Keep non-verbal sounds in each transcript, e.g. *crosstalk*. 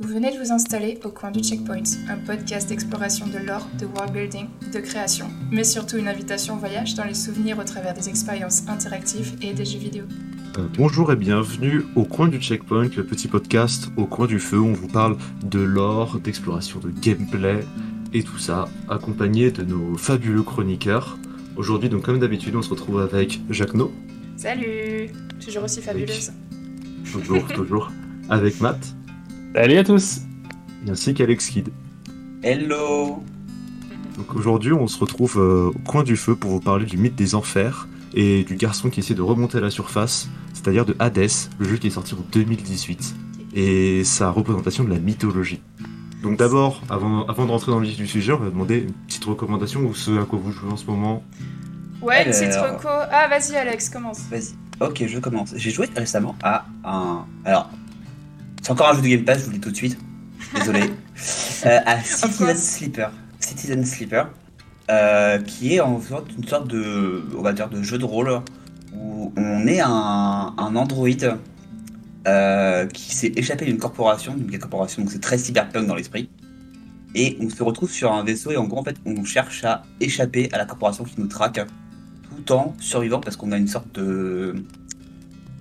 Vous venez de vous installer au coin du Checkpoint, un podcast d'exploration de l'or, de world building, de création, mais surtout une invitation au voyage dans les souvenirs au travers des expériences interactives et des jeux vidéo. Euh, bonjour et bienvenue au coin du Checkpoint, le petit podcast au coin du feu où on vous parle de lore, d'exploration de gameplay et tout ça, accompagné de nos fabuleux chroniqueurs. Aujourd'hui, donc comme d'habitude, on se retrouve avec Jacques No. Salut Toujours aussi fabuleuse. Toujours, toujours. *laughs* Avec Matt. Salut à tous ainsi qu'Alex Kidd. Hello Donc aujourd'hui, on se retrouve euh, au coin du feu pour vous parler du mythe des enfers et du garçon qui essaie de remonter à la surface, c'est-à-dire de Hades, le jeu qui est sorti en 2018, et sa représentation de la mythologie. Donc d'abord, avant, avant de rentrer dans le vif du sujet, on va demander une petite recommandation ou ce à quoi vous jouez en ce moment. Ouais, une petite Alors. reco. Ah, vas-y, Alex, commence. Vas-y. Ok, je commence. J'ai joué récemment à un. Alors, c'est encore un jeu de Game Pass, je vous le dis tout de suite. Désolé. *laughs* Euh, à Citizen. Sleeper. Citizen Sleeper. euh, qui est en sorte une sorte de, on va dire, de jeu de rôle où on est un, un androïde euh, qui s'est échappé d'une corporation, d'une corporation, donc c'est très cyberpunk dans l'esprit. Et on se retrouve sur un vaisseau et en gros en fait on cherche à échapper à la corporation qui nous traque tout en survivant parce qu'on a une sorte de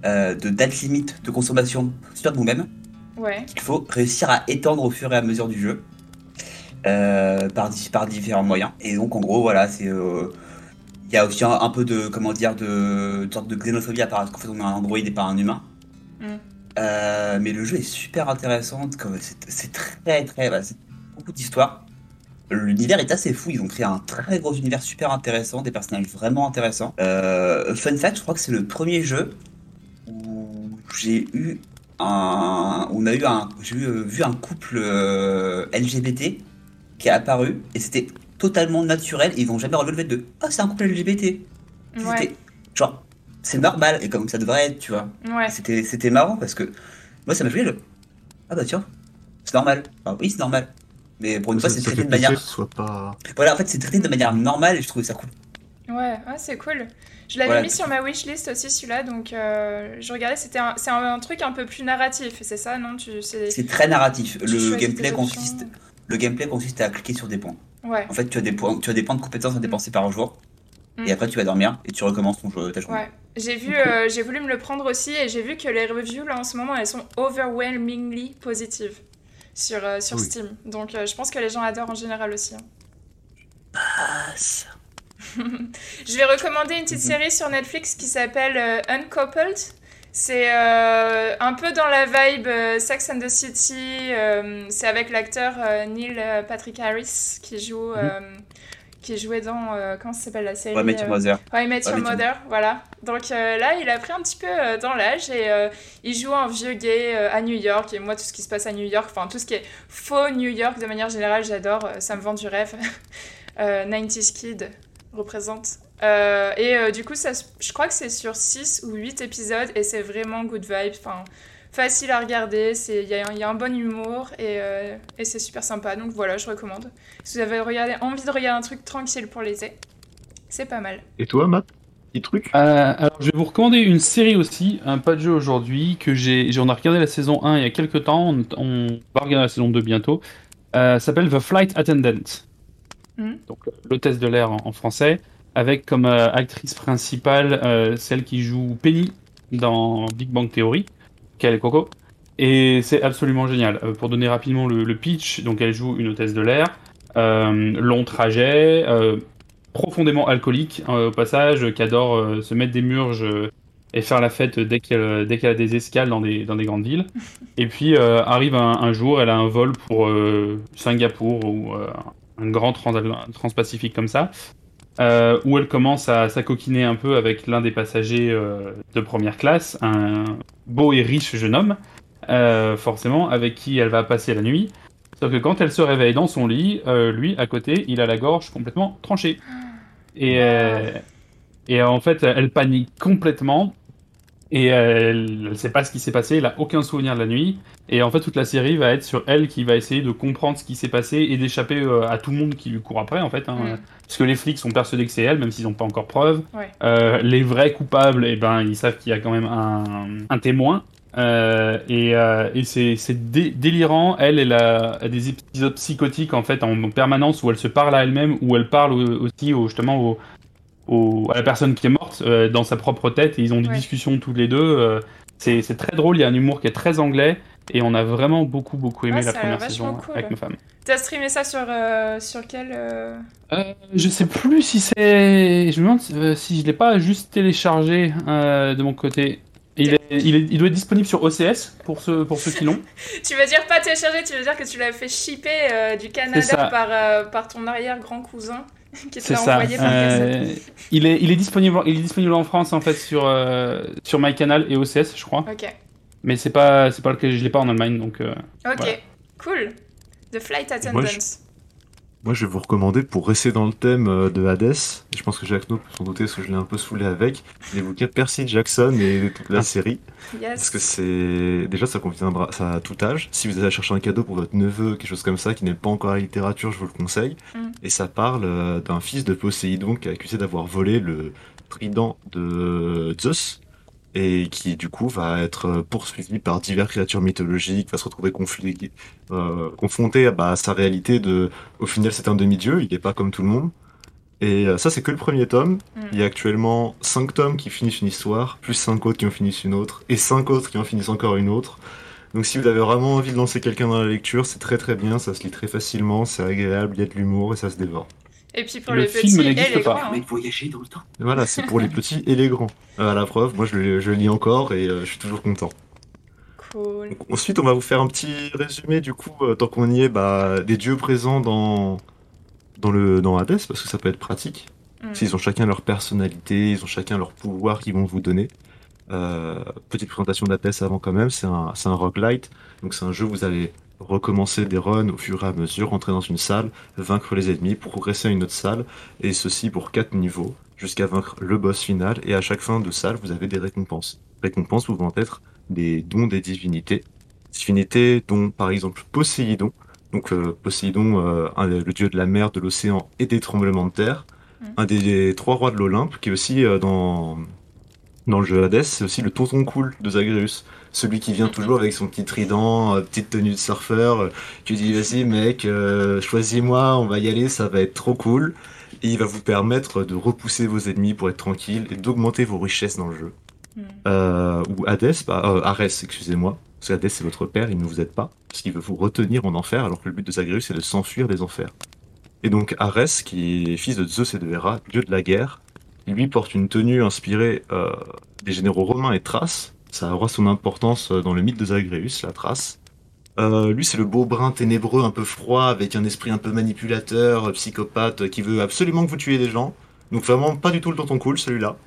euh, de date limite de consommation sur nous-mêmes Ouais. qu'il faut réussir à étendre au fur et à mesure du jeu euh, par, di- par différents moyens. Et donc en gros voilà c'est euh, il y a aussi un, un peu de comment dire de, de sorte de xénophobie à part parce qu'en fait on est un androïde et pas un humain. Mm. Euh, mais le jeu est super intéressant, c'est très très bah, c'est beaucoup d'histoire. L'univers est assez fou, ils ont créé un très gros univers super intéressant, des personnages vraiment intéressants. Euh, fun fact, je crois que c'est le premier jeu où j'ai eu un, on a eu un, j'ai eu, euh, vu un couple euh, LGBT qui est apparu et c'était totalement naturel. Ils n'ont jamais relevé de ah c'est un couple LGBT. Ouais. Genre c'est normal et comme ça devrait être, tu vois. Ouais. C'était c'était marrant parce que moi ça m'a fait le ah bah tiens c'est normal. Enfin, oui c'est normal. Mais pour une fois c'est traité fait de manière que ce soit pas. voilà en fait c'est traité de manière normale et je trouvais ça cool. Ouais, ouais, c'est cool. Je l'avais Voilà. mis sur ma wishlist aussi celui-là, donc euh, je regardais. C'était un, c'est un, un truc un peu plus narratif, c'est ça, non? Tu c'est C'est très narratif. Le gameplay consiste le gameplay consiste à cliquer sur des points. Ouais, En fait tu as des points tu as des points de compétences à dépenser par jour Mm. et après tu vas dormir et tu recommences ton jeu ta journée. ouais. J'ai vu, euh, j'ai voulu me le prendre aussi et j'ai vu que les reviews là en ce moment elles sont overwhelmingly positives sur euh, sur Oui. Steam. Donc euh, je pense que les gens adorent en général aussi. hein. Ça. *laughs* Je vais recommander une petite Mhm. série sur Netflix qui s'appelle euh, Uncoupled. C'est euh, un peu dans la vibe euh, Sex and the City. euh, c'est avec l'acteur Neil Patrick Harris qui joue, euh, qui jouait dans comment ça s'appelle la série Ouais, Mother. Met Your I Met Your- Mother, voilà. Donc là, il a pris un petit peu dans l'âge et il joue un vieux gay à New York. Et moi, tout ce qui se passe à New York, enfin tout ce qui est faux New York de manière générale, j'adore. Ça me vend du rêve. *laughs* Euh, 90s Kid représente. Euh, et euh, du coup, ça, je crois que c'est sur 6 ou 8 épisodes et c'est vraiment good vibe. Enfin, facile à regarder, c'est- il y, a un- il y a un bon humour et, euh, et c'est super sympa. Donc voilà, je recommande. Si vous avez regardé, envie de regarder un truc tranquille pour l'été, c'est pas mal. Et toi, Matt Petit truc? Euh, Alors, je vais vous recommander une série aussi, un pas de jeu aujourd'hui, que j'ai. On a regardé la saison 1 il y a quelques temps, on, on va regarder la saison 2 bientôt. Euh, ça s'appelle The Flight Attendant. Mhm. Donc, l'hôtesse de l'air en, en français, avec comme euh, actrice principale euh, celle qui joue Penny dans Big Bang Theory, Kelly Coco. Et c'est absolument génial. Euh, pour donner rapidement le, le pitch, donc elle joue une hôtesse de l'air, long trajet, profondément alcoolique euh, au passage, qui adore se mettre des murges et faire la fête dès qu'elle dès qu'elle a des escales dans des, dans des grandes villes. *laughs* Et puis euh, arrive un, un jour, elle a un vol pour euh, Singapour ou euh, un grand trans transpacifique comme ça, euh, où elle commence à s'acoquiner un peu avec l'un des passagers euh, de première classe, un beau et riche jeune homme, euh, forcément, avec qui elle va passer la nuit. Sauf que quand elle se réveille dans son lit, lui, à côté, il a la gorge complètement tranchée. Et en fait, elle panique complètement. Et elle ne sait pas ce qui s'est passé, elle a aucun souvenir de la nuit. Et en fait, toute la série va être sur elle qui va essayer de comprendre ce qui s'est passé et d'échapper euh, à tout le monde qui lui court après, en fait. hein. Mm. Parce que les flics sont persuadés que c'est elle, même s'ils n'ont pas encore preuve. Ouais. Euh, les vrais coupables, eh ben, ils savent qu'il y a quand même un, un témoin. Euh, et, euh, et c'est c'est dé- délirant. Elle, elle a, a des épisodes psychotiques en fait en, en permanence où elle se parle à elle-même, où elle parle au- aussi au, justement au, au- à la personne qui est morte euh, dans sa propre tête. Et ils ont des Ouais. discussions tous les deux. euh, c'est c'est très drôle. Il y a un humour qui est très anglais. Et on a vraiment beaucoup beaucoup aimé la première saison cool. avec ma femme. T'as streamé ça sur, euh, sur quel. euh, Euh, je sais plus si c'est. Je me demande euh, si je l'ai pas juste téléchargé euh, de mon côté. Il, est, il, est- il doit être disponible sur OCS pour ceux, pour ceux qui l'ont. *laughs* Tu veux dire pas télécharger, tu veux dire que tu l'as fait shipper euh, du Canada par, euh, par ton arrière-grand-cousin *laughs* qui C'est ça. envoyé par cassette. Euh, il, est, il, est disponible, il est disponible en France en fait sur, euh, sur MyCanal et OCS, je crois. Ok, Mais c'est pas, c'est pas le cas, je l'ai pas en Allemagne donc. euh, ok, Voilà. cool. The Flight moi, Attendants. Moi, je vais vous recommander, pour rester dans le thème euh, de Hades, je pense que No peut s'en douter parce que je l'ai un peu saoulé avec, les bouquins de Percy Jackson et toute la série. Parce Yes. que c'est. Déjà, ça conviendra ça à tout âge. Si vous allez chercher un cadeau pour votre neveu, quelque chose comme ça, qui n'est pas encore à la littérature, je vous le conseille. Mm. Et ça parle euh, d'un fils de Poséidon qui est accusé d'avoir volé le trident de Zeus. Et qui, du coup, va être poursuivi par diverses créatures mythologiques, va se retrouver conflit, euh, confronté à bah, à sa réalité de. Au final, c'est un demi-dieu, il n'est pas comme tout le monde. Et euh, ça, c'est que le premier tome. Mm. Il y a actuellement 5 tomes qui finissent une histoire, plus 5 autres qui en finissent une autre, et 5 autres qui en finissent encore une autre. Donc si vous avez vraiment envie de lancer quelqu'un dans la lecture, c'est très très bien, ça se lit très facilement, c'est agréable, il y a de l'humour et ça se dévore. Et puis pour Le les film petits et n'existe les pas. grands. hein. permet de voyager dans le temps. Et voilà, c'est pour les petits et les grands. Euh, à la preuve, moi je le, je le lis encore et euh, je suis toujours content. Cool. Donc, ensuite, on va vous faire un petit résumé du coup, euh, tant qu'on y est, bah, des dieux présents dans, dans, le, dans Hades, parce que ça peut être pratique. Mm. Ils ont chacun leur personnalité, ils ont chacun leur pouvoir qu'ils vont vous donner. Euh, petite présentation d'Hades avant quand même, c'est un, c'est un roguelite, donc c'est un jeu où vous allez recommencer des runs au fur et à mesure, entrer dans une salle, vaincre les ennemis, progresser à une autre salle, et ceci pour quatre niveaux, jusqu'à vaincre le boss final, et à chaque fin de salle, vous avez des récompenses. Récompenses pouvant être des dons des divinités. Divinités dont par exemple Poséidon, donc euh, Poséidon, euh, un- le dieu de la mer, de l'océan et des tremblements de terre, Mm. un des trois rois de l'Olympe, qui est aussi euh, dans, dans le jeu Hades, c'est aussi le tonton cool de Zagreus. Celui qui vient toujours avec son petit trident, euh, petite tenue de surfeur, euh, qui dit vas-y mec, euh, choisis-moi, on va y aller, ça va être trop cool. Et il va vous permettre de repousser vos ennemis pour être tranquille et d'augmenter vos richesses dans le jeu. Mm. Euh, ou Hades, bah, euh, Arès, excusez-moi. Parce qu'Hadès c'est votre père, il ne vous aide pas. Parce qu'il veut vous retenir en enfer, alors que le but de Zagreus c'est de s'enfuir des enfers. Et donc Arès, qui est fils de Zeus et de Héra, dieu de la guerre, lui porte une tenue inspirée euh, des généraux romains et Thrace. Ça aura son importance euh, dans le mythe de Zagreus, la Thrace. Euh, lui, c'est le beau brun ténébreux, un peu froid, avec un esprit un peu manipulateur, euh, psychopathe, qui veut absolument que vous tuiez des gens. Donc vraiment pas du tout le tonton cool, celui-là.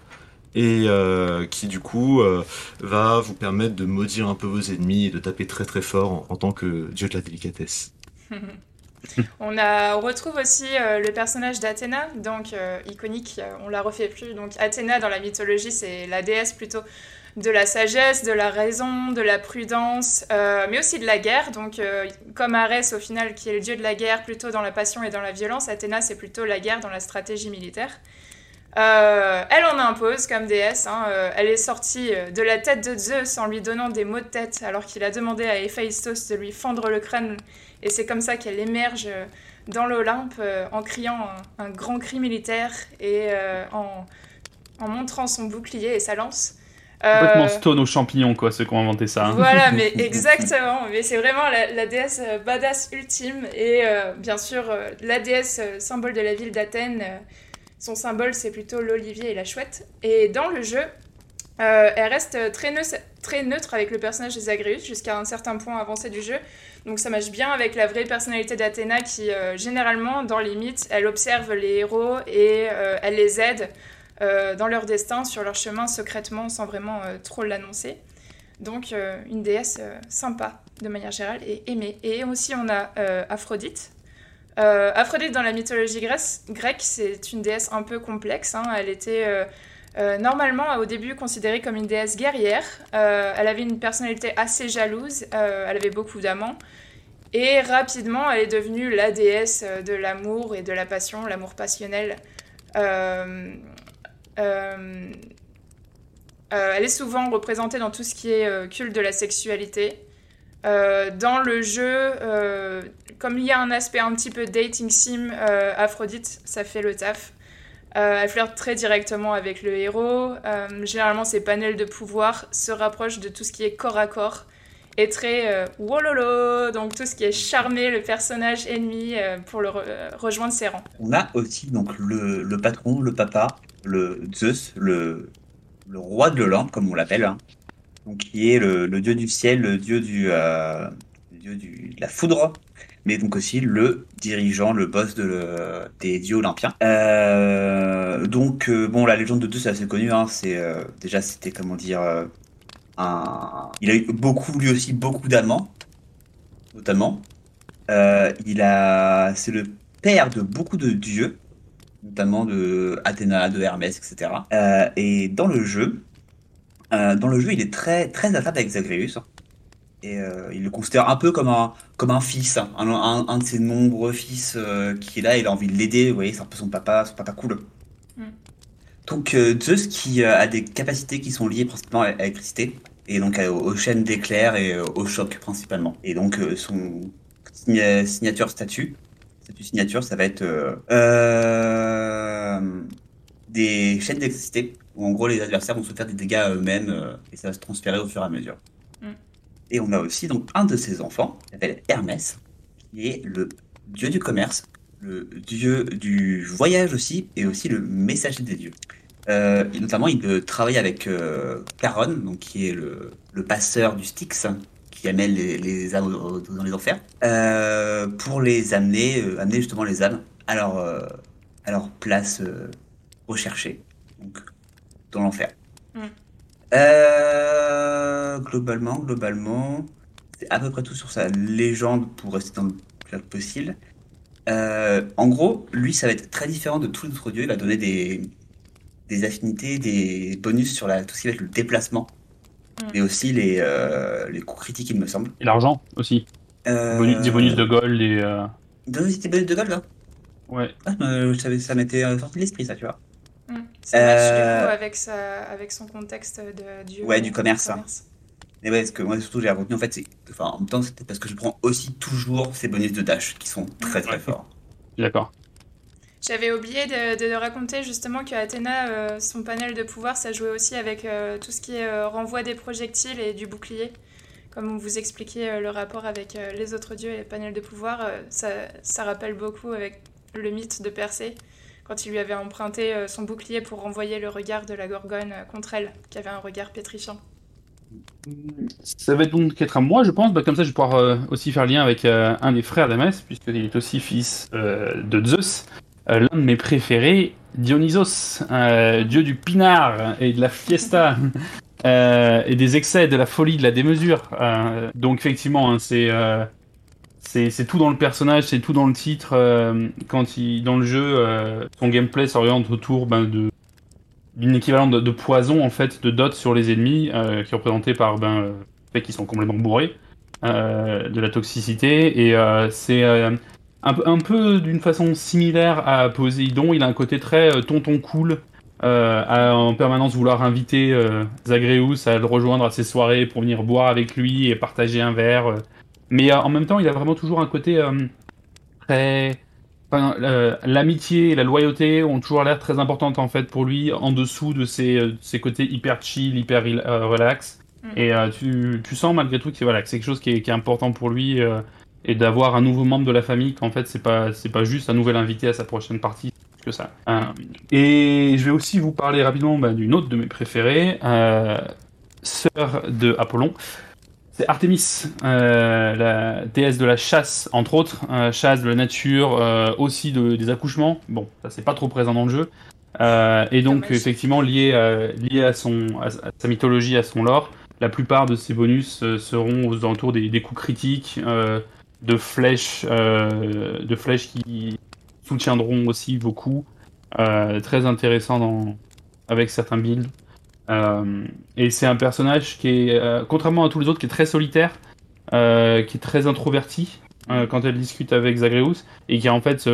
Et qui du coup va vous permettre de maudire un peu vos ennemis et de taper très très fort en, tant que dieu de la délicatesse. *laughs* On, on retrouve aussi le personnage d'Athéna, donc iconique, on la refait plus. Donc Athéna dans la mythologie, c'est la déesse plutôt de la sagesse, de la raison, de la prudence, euh, mais aussi de la guerre. Donc euh, comme Arès au final, qui est le dieu de la guerre plutôt dans la passion et dans la violence, Athéna c'est plutôt la guerre dans la stratégie militaire. Euh, elle en impose comme déesse. hein, elle est sortie de la tête de Zeus en lui donnant des maux de tête alors qu'il a demandé à Héphaïstos de lui fendre le crâne. Et c'est comme ça qu'elle émerge dans l'Olympe en criant un, grand cri militaire et en montrant son bouclier et sa lance. Euh, Complètement stone aux champignons, quoi, ceux qui ont inventé ça. hein. voilà, mais *laughs* exactement. Mais c'est vraiment la, la déesse euh, badass ultime. Et euh, bien sûr, euh, la déesse euh, symbole de la ville d'Athènes. euh, son symbole, c'est plutôt l'olivier et la chouette. Et dans le jeu, euh, elle reste très, neu- très neutre avec le personnage de Zagreus jusqu'à un certain point avancé du jeu. Donc ça marche bien avec la vraie personnalité d'Athéna qui, euh, généralement, dans les mythes, elle observe les héros et euh, elle les aide euh, dans leur destin, sur leur chemin, secrètement, sans vraiment euh, trop l'annoncer. Donc euh, une déesse euh, sympa de manière générale et aimée. Et aussi on a euh, Aphrodite. Euh, Aphrodite dans la mythologie grecque, c'est une déesse un peu complexe. hein. Elle était euh, euh, normalement au début considérée comme une déesse guerrière. Euh, elle avait une personnalité assez jalouse. euh, elle avait beaucoup d'amants. Et rapidement, elle est devenue la déesse euh, de l'amour et de la passion, l'amour passionnel. Euh, euh, elle est souvent représentée dans tout ce qui est euh, culte de la sexualité. Dans le jeu, comme il y a un aspect un petit peu dating sim, Aphrodite, ça fait le taf. Elle flirte très directement avec le héros. Généralement, ses panels de pouvoir se rapprochent de tout ce qui est corps à corps et très euh, wololo, donc tout ce qui est charmer le personnage ennemi pour le re- rejoindre ses rangs. On a aussi donc le patron, le papa, le Zeus, le, le roi de l'Olympe, comme on l'appelle, hein. donc qui est le, dieu du ciel, le dieu du, euh, dieu du, de la foudre, mais donc aussi le dirigeant, le boss de des dieux olympiens. Euh, donc euh, bon, la légende de Zeus c'est assez connu, hein, c'est déjà c'était comment dire un, il a eu beaucoup lui aussi beaucoup d'amants, notamment. Il a, c'est le père de beaucoup de dieux, notamment de Athéna, de Hermès, etc. Euh, et dans le jeu, euh, dans le jeu, il est très très à table avec Zagreus. Et euh, il le considère un peu comme un comme un fils, hein, un, un, un de ses nombreux fils euh, qui est là. Il a envie de l'aider. Vous voyez, c'est un peu son papa, son papa cool. Mm. Donc euh, Zeus qui euh, a des capacités qui sont liées principalement à l'électricité et donc aux chaînes d'éclairs et au choc principalement. Et donc euh, son signa- signature statut, statut signature, ça va être euh, euh, des chaînes d'électricité où en gros les adversaires vont se faire des dégâts à eux-mêmes euh, et ça va se transférer au fur et à mesure. Mm. Et on a aussi donc un de ses enfants qui s'appelle Hermès, qui est le dieu du commerce, le dieu du voyage aussi et aussi le messager des dieux. Euh, et notamment, il travaille avec euh, Charon, donc qui est le, le passeur du Styx, qui amène les, les âmes au- au- dans les enfers, euh, pour les amener, euh, amener justement les âmes à leur, euh, à leur place recherchée, donc dans l'enfer. Mm. Globalement, globalement, c'est à peu près tout sur sa légende pour rester dans le plus large possible. En gros, lui, ça va être très différent de tous les autres dieux. Il va donner des, des affinités, des bonus sur la, tout ce qui va être le déplacement. Mais aussi les, euh, les coups critiques, il me semble. Et l'argent aussi. Euh, Bonus- Des bonus de gold et. euh, des bonus de gold, là Ouais. ah, euh, Ça m'était euh, sorti de l'esprit, ça, tu vois. Mm. Ça match du Euh, coup avec, sa, avec son contexte de dieu. Ouais, du commerce, hein. Mais ouais, parce que moi, surtout, j'ai retenu, en fait, c'est. Enfin, en même temps, c'était parce que je prends aussi toujours ces bonus de dash qui sont très très Ouais. forts. D'accord. J'avais oublié de, raconter justement que Athéna, euh, son panel de pouvoir, ça jouait aussi avec euh, tout ce qui est euh, renvoi des projectiles et du bouclier. Comme vous expliquait le rapport avec les autres dieux et les panels de pouvoir, ça, rappelle beaucoup avec le mythe de Persée, quand il lui avait emprunté son bouclier pour renvoyer le regard de la Gorgone contre elle, qui avait un regard pétrifiant. Ça va donc être à moi, je pense. Bah, comme ça, je vais pouvoir aussi faire lien avec un des frères d'Hermès, puisqu'il est aussi fils de Zeus. Euh, L'un de mes préférés, Dionysos, euh, dieu du pinard et de la fiesta, *laughs* euh, et des excès, de la folie, de la démesure. Donc, effectivement, hein, c'est c'est tout dans le personnage, c'est tout dans le titre. euh, quand il, dans le jeu, euh, son gameplay s'oriente autour ben, de d'une équivalent de, de poison en fait de dot sur les ennemis euh, qui est représenté par ben le fait qu'ils sont complètement bourrés de la toxicité et c'est un, peu- un peu d'une façon similaire à Poséidon il a un côté très euh, tonton cool euh, à en permanence vouloir inviter euh, Zagreus à le rejoindre à ses soirées pour venir boire avec lui et partager un verre mais en même temps il a vraiment toujours un côté très Enfin, l'amitié et la loyauté ont toujours l'air très importantes en fait pour lui en dessous de ses, ses côtés hyper chill, hyper rel- relax. Mhm. Et euh, tu, tu sens malgré tout que c'est voilà, que quelque chose qui est, qui est important pour lui euh, et d'avoir un nouveau membre de la famille qu'en fait c'est pas c'est pas juste un nouvel invité à sa prochaine partie que ça. Euh, et je vais aussi vous parler rapidement bah, d'une autre de mes préférées, euh, sœur de Apollon. C'est Artemis, euh, la déesse de la chasse, entre autres, chasse de la nature, aussi de, des accouchements. Bon, ça c'est pas trop présent dans le jeu. Et donc Dommage. effectivement lié, à, lié à, son, à, à sa mythologie, à son lore, la plupart de ces bonus seront aux alentours des, des coups critiques, de flèches, euh, de flèches qui soutiendront aussi vos coups. Euh, très intéressant dans, avec certains builds. Euh, et c'est un personnage qui est, contrairement à tous les autres, qui est très solitaire, qui est très introverti quand elle discute avec Zagreus, et qui en fait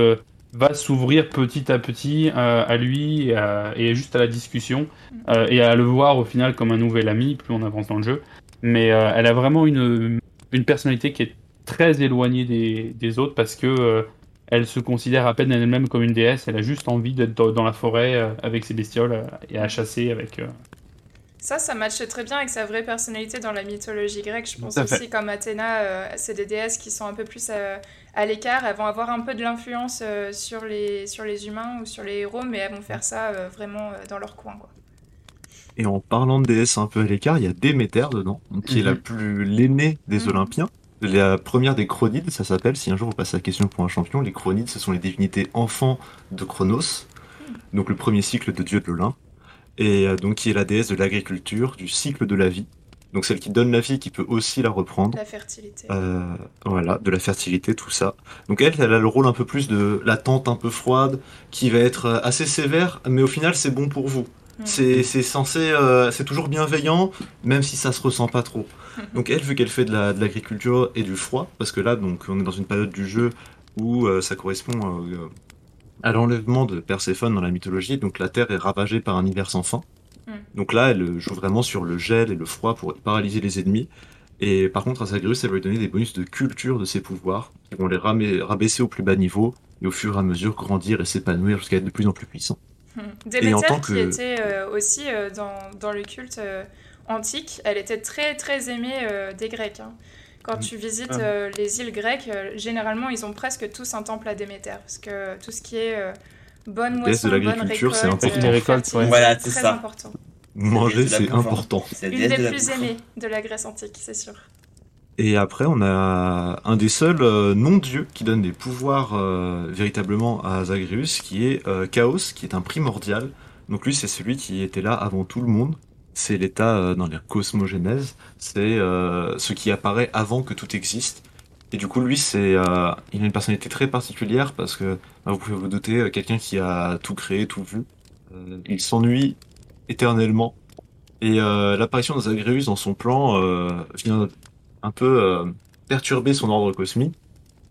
va s'ouvrir petit à petit à lui et, et juste à la discussion et à le voir au final comme un nouvel ami plus on avance dans le jeu. Mais elle a vraiment une, une personnalité qui est très éloignée des, des autres parce que euh, elle se considère à peine elle-même comme une déesse. Elle a juste envie d'être dans, la forêt euh, avec ses bestioles euh, et à chasser avec. euh, Ça, ça matche très bien avec sa vraie personnalité dans la mythologie grecque. Je pense aussi comme Athéna, euh, c'est des déesses qui sont un peu plus à l'écart. Elles vont avoir un peu de l'influence euh, sur, les, sur les humains ou sur les héros, mais elles vont faire ça euh, vraiment euh, dans leur coin. Quoi. Et en parlant de déesse un peu à l'écart, il y a Déméter dedans, qui est la Mhm. plus l'aînée des Mhm. Olympiens. La première des Chronides, ça s'appelle, si un jour vous passez la question pour un champion, les Chronides, ce sont les divinités enfants de Chronos, donc le premier cycle de dieu de l'Olympe, et euh, donc qui est la déesse de l'agriculture, du cycle de la vie, donc celle qui donne la vie, qui peut aussi la reprendre. La fertilité. Euh, voilà, de la fertilité, tout ça. Donc elle, elle a le rôle un peu plus de la tante un peu froide, qui va être euh, assez sévère, mais au final c'est bon pour vous. C'est c'est censé, euh, c'est toujours bienveillant, même si ça se ressent pas trop. *laughs* Donc elle, vu qu'elle fait de la- de l'agriculture et du froid, parce que là, donc on est dans une période du jeu où euh, ça correspond euh, à l'enlèvement de Perséphone dans la mythologie, donc la Terre est ravagée par un hiver sans fin. Mm. Donc là, elle joue vraiment sur le gel et le froid pour paralyser les ennemis. Et par contre, à Zagreus, elle va lui donner des bonus de culture de ses pouvoirs, qui vont les rabaisser au plus bas niveau, et au fur et à mesure grandir et s'épanouir jusqu'à être de plus en plus puissant. Hmm. Et en Déméter, tant qui que- était euh, aussi euh, dans, dans le culte euh, antique, elle était très très aimée euh, des Grecs. hein. Quand Mm. tu visites Ah. euh, les îles grecques, euh, généralement ils ont presque tous un temple à Déméter, parce que tout ce qui est euh, bonne de moisson, bonne l'agriculture, c'est récolte, important. Les récoltes, ouais. Voilà, c'est très ça. important. Manger, de c'est important. C'est Une des de plus aimées de la Grèce antique, c'est sûr. Et après, on a un des seuls euh, non-dieux qui donne des pouvoirs euh, véritablement à Zagreus, qui est euh, Chaos, qui est un primordial. Donc lui, c'est celui qui était là avant tout le monde. C'est l'état euh, dans la cosmogénèse. C'est euh, ce qui apparaît avant que tout existe. Et du coup, lui, c'est, il a une personnalité très particulière parce que bah, vous pouvez vous douter, quelqu'un qui a tout créé, tout vu, il s'ennuie éternellement. Et l'apparition de Zagreus dans son plan vient un peu euh, perturber son ordre cosmique.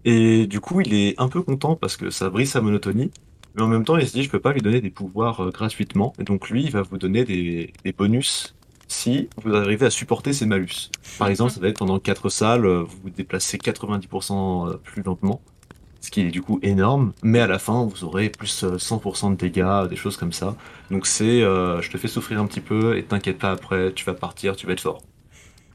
Et du coup, il est un peu content parce que ça brise sa monotonie. Mais en même temps, il se dit, je peux pas lui donner des pouvoirs euh, gratuitement. Et donc lui, il va vous donner des, bonus si vous arrivez à supporter ses malus. Par exemple, ça va être pendant 4 salles, euh, vous vous déplacez 90% plus lentement. Ce qui est du coup énorme. Mais à la fin, vous aurez plus euh, 100% de dégâts, des choses comme ça. Donc c'est, euh, je te fais souffrir un petit peu et t'inquiète pas après, tu vas partir, tu vas être fort.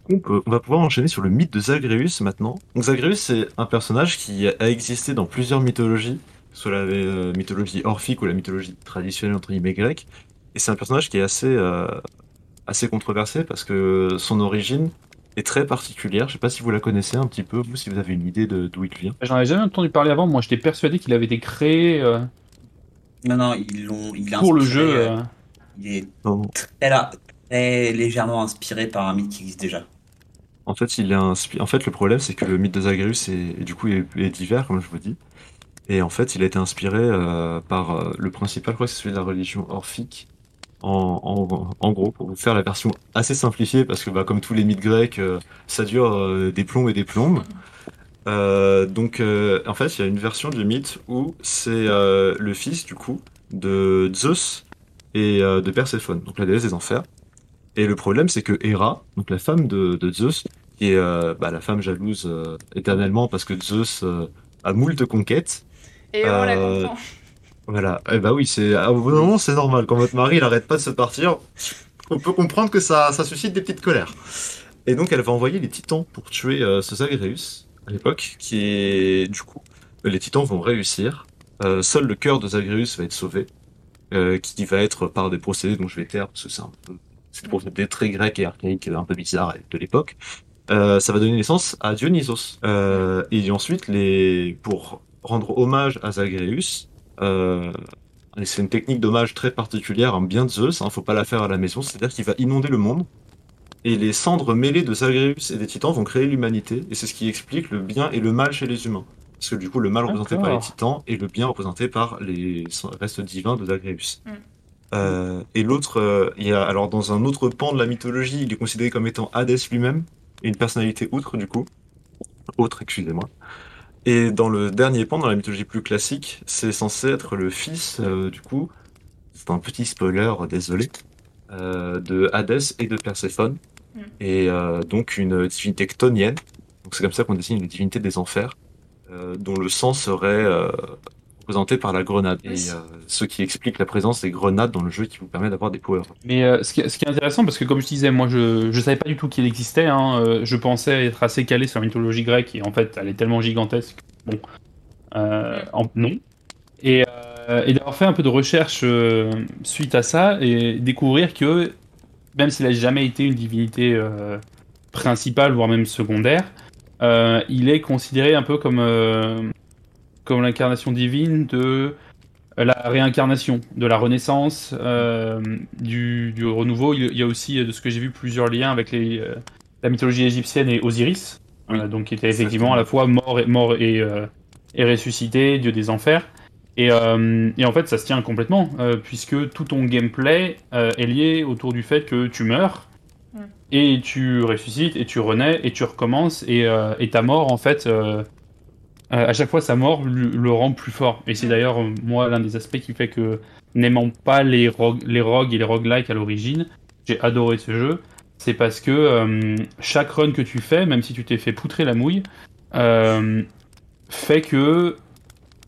Donc, euh, on va pouvoir enchaîner sur le mythe de Zagreus maintenant. Donc Zagreus, c'est un personnage qui a existé dans plusieurs mythologies, soit la euh, mythologie orphique ou la mythologie traditionnelle entre guillemets grecque. Et c'est un personnage qui est assez, euh, assez controversé parce que son origine est très particulière. Je sais pas si vous la connaissez un petit peu, vous, si vous avez une idée de d'où il vient. J'en avais jamais entendu parler avant. Moi, j'étais persuadé qu'il avait été créé euh, Non, non, ils l'ont. il a pour le jeu. Il est très, très légèrement inspiré par un mythe qui existe déjà. En fait, il est inspi- En fait, le problème, c'est que le mythe de Zagreus est, du coup, est, divers, comme je vous dis. Et en fait, il a été inspiré euh, par euh, le principal, je crois que c'est celui de la religion orphique. En, en, en gros, pour vous faire la version assez simplifiée, parce que bah, comme tous les mythes grecs, euh, ça dure euh, des plombs et des plombes. Euh, donc, en fait, il y a une version du mythe où c'est le fils, du coup, de Zeus et de Perséphone, donc la déesse des enfers. Et le problème, c'est que Héra, donc la femme de, de Zeus, qui est euh, bah, la femme jalouse euh, éternellement parce que Zeus euh, a moult conquêtes, Et on la Euh, comprend. voilà. Eh bah oui, c'est à un bon moment, c'est normal. Quand votre mari, il arrête pas de se partir, on peut comprendre que ça, ça suscite des petites colères. Et donc, elle va envoyer les titans pour tuer euh, ce Zagreus à l'époque, qui est du coup, les titans vont réussir. Euh, seul le cœur de Zagreus va être sauvé, euh, qui va être par des procédés dont je vais taire parce que c'est un peu, c'est des procédés très grecs et archaïques, un peu bizarres de l'époque. Euh, ça va donner naissance à Dionysos. Euh, et ensuite, les, pour rendre hommage à Zagreus, euh, c'est une technique d'hommage très particulière, un bien de Zeus, hein, faut pas la faire à la maison, c'est-à-dire qu'il va inonder le monde, et les cendres mêlées de Zagreus et des titans vont créer l'humanité, et c'est ce qui explique le bien et le mal chez les humains. Parce que du coup, le mal représenté par les titans et le bien représenté par les restes divins de Zagreus. Mm. Euh, et l'autre, euh, il y a alors dans un autre pan de la mythologie, il est considéré comme étant Hadès lui-même, une personnalité outre du coup, autre, excusez-moi. Et dans le dernier pan, dans la mythologie plus classique, c'est censé être le fils, euh, du coup, c'est un petit spoiler, désolé, euh, de Hadès et de Perséphone, Mm. et euh, donc une divinité chtonienne. Donc c'est comme ça qu'on dessine une divinité des enfers, euh, dont le sang serait euh, représenté par la grenade. Et euh, ce qui explique la présence des grenades dans le jeu qui vous permet d'avoir des power. Mais euh, ce, qui, ce qui est intéressant, parce que comme je disais, moi je, je savais pas du tout qu'il existait. hein, euh, je pensais être assez calé sur la mythologie grecque et en fait elle est tellement gigantesque. Bon, euh, en- non. Et, euh, et d'avoir fait un peu de recherche euh, suite à ça et découvrir que même s'il a jamais été une divinité euh, principale, voire même secondaire, euh, il est considéré un peu comme, euh, comme l'incarnation divine de la réincarnation, de la renaissance, euh, du, du renouveau. Il y a aussi, de ce que j'ai vu, plusieurs liens avec les, euh, la mythologie égyptienne et Osiris, Oui, euh, donc qui était effectivement à la fois mort et, mort et, euh, et ressuscité, dieu des enfers. Et, euh, et en fait, ça se tient complètement, euh, puisque tout ton gameplay euh, est lié autour du fait que tu meurs, et tu ressuscites, et tu renais, et tu recommences, et, euh, et ta mort, en fait, euh, à chaque fois, sa mort le, le rend plus fort. Et c'est d'ailleurs, euh, moi, l'un des aspects qui fait que, n'aimant pas les, rogues, les rogues et les roguelikes à l'origine, j'ai adoré ce jeu, c'est parce que euh, chaque run que tu fais, même si tu t'es fait poutrer la mouille, euh, fait que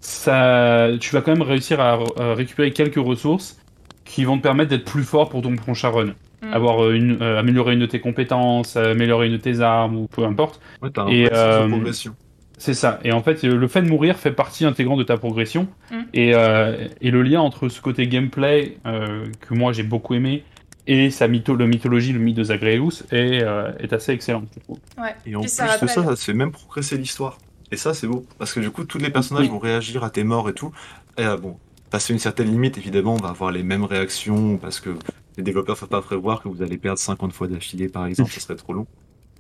ça, tu vas quand même réussir à, à récupérer quelques ressources qui vont te permettre d'être plus fort pour ton prochain run. Mm. Avoir une, euh, améliorer une de tes compétences, améliorer une de tes armes ou peu importe. Ouais, t'as un Et, euh, de progression. C'est ça. Et en fait, euh, le fait de mourir fait partie intégrante de ta progression. Mm. Et, euh, et le lien entre ce côté gameplay euh, que moi j'ai beaucoup aimé et sa mytho la mythologie, le mythe de Zagreus, est, euh, est assez excellent. je trouve. Ouais. Et en Puis plus ça de ça, ça te fait même progresser l'histoire. Et ça, c'est beau. Parce que du coup, tous les personnages Oui. vont réagir à tes morts et tout. Et euh, bon, passer une certaine limite, évidemment, on va avoir les mêmes réactions parce que les développeurs ne peuvent pas prévoir que vous allez perdre 50 fois d'affilée, par exemple, ce serait trop long.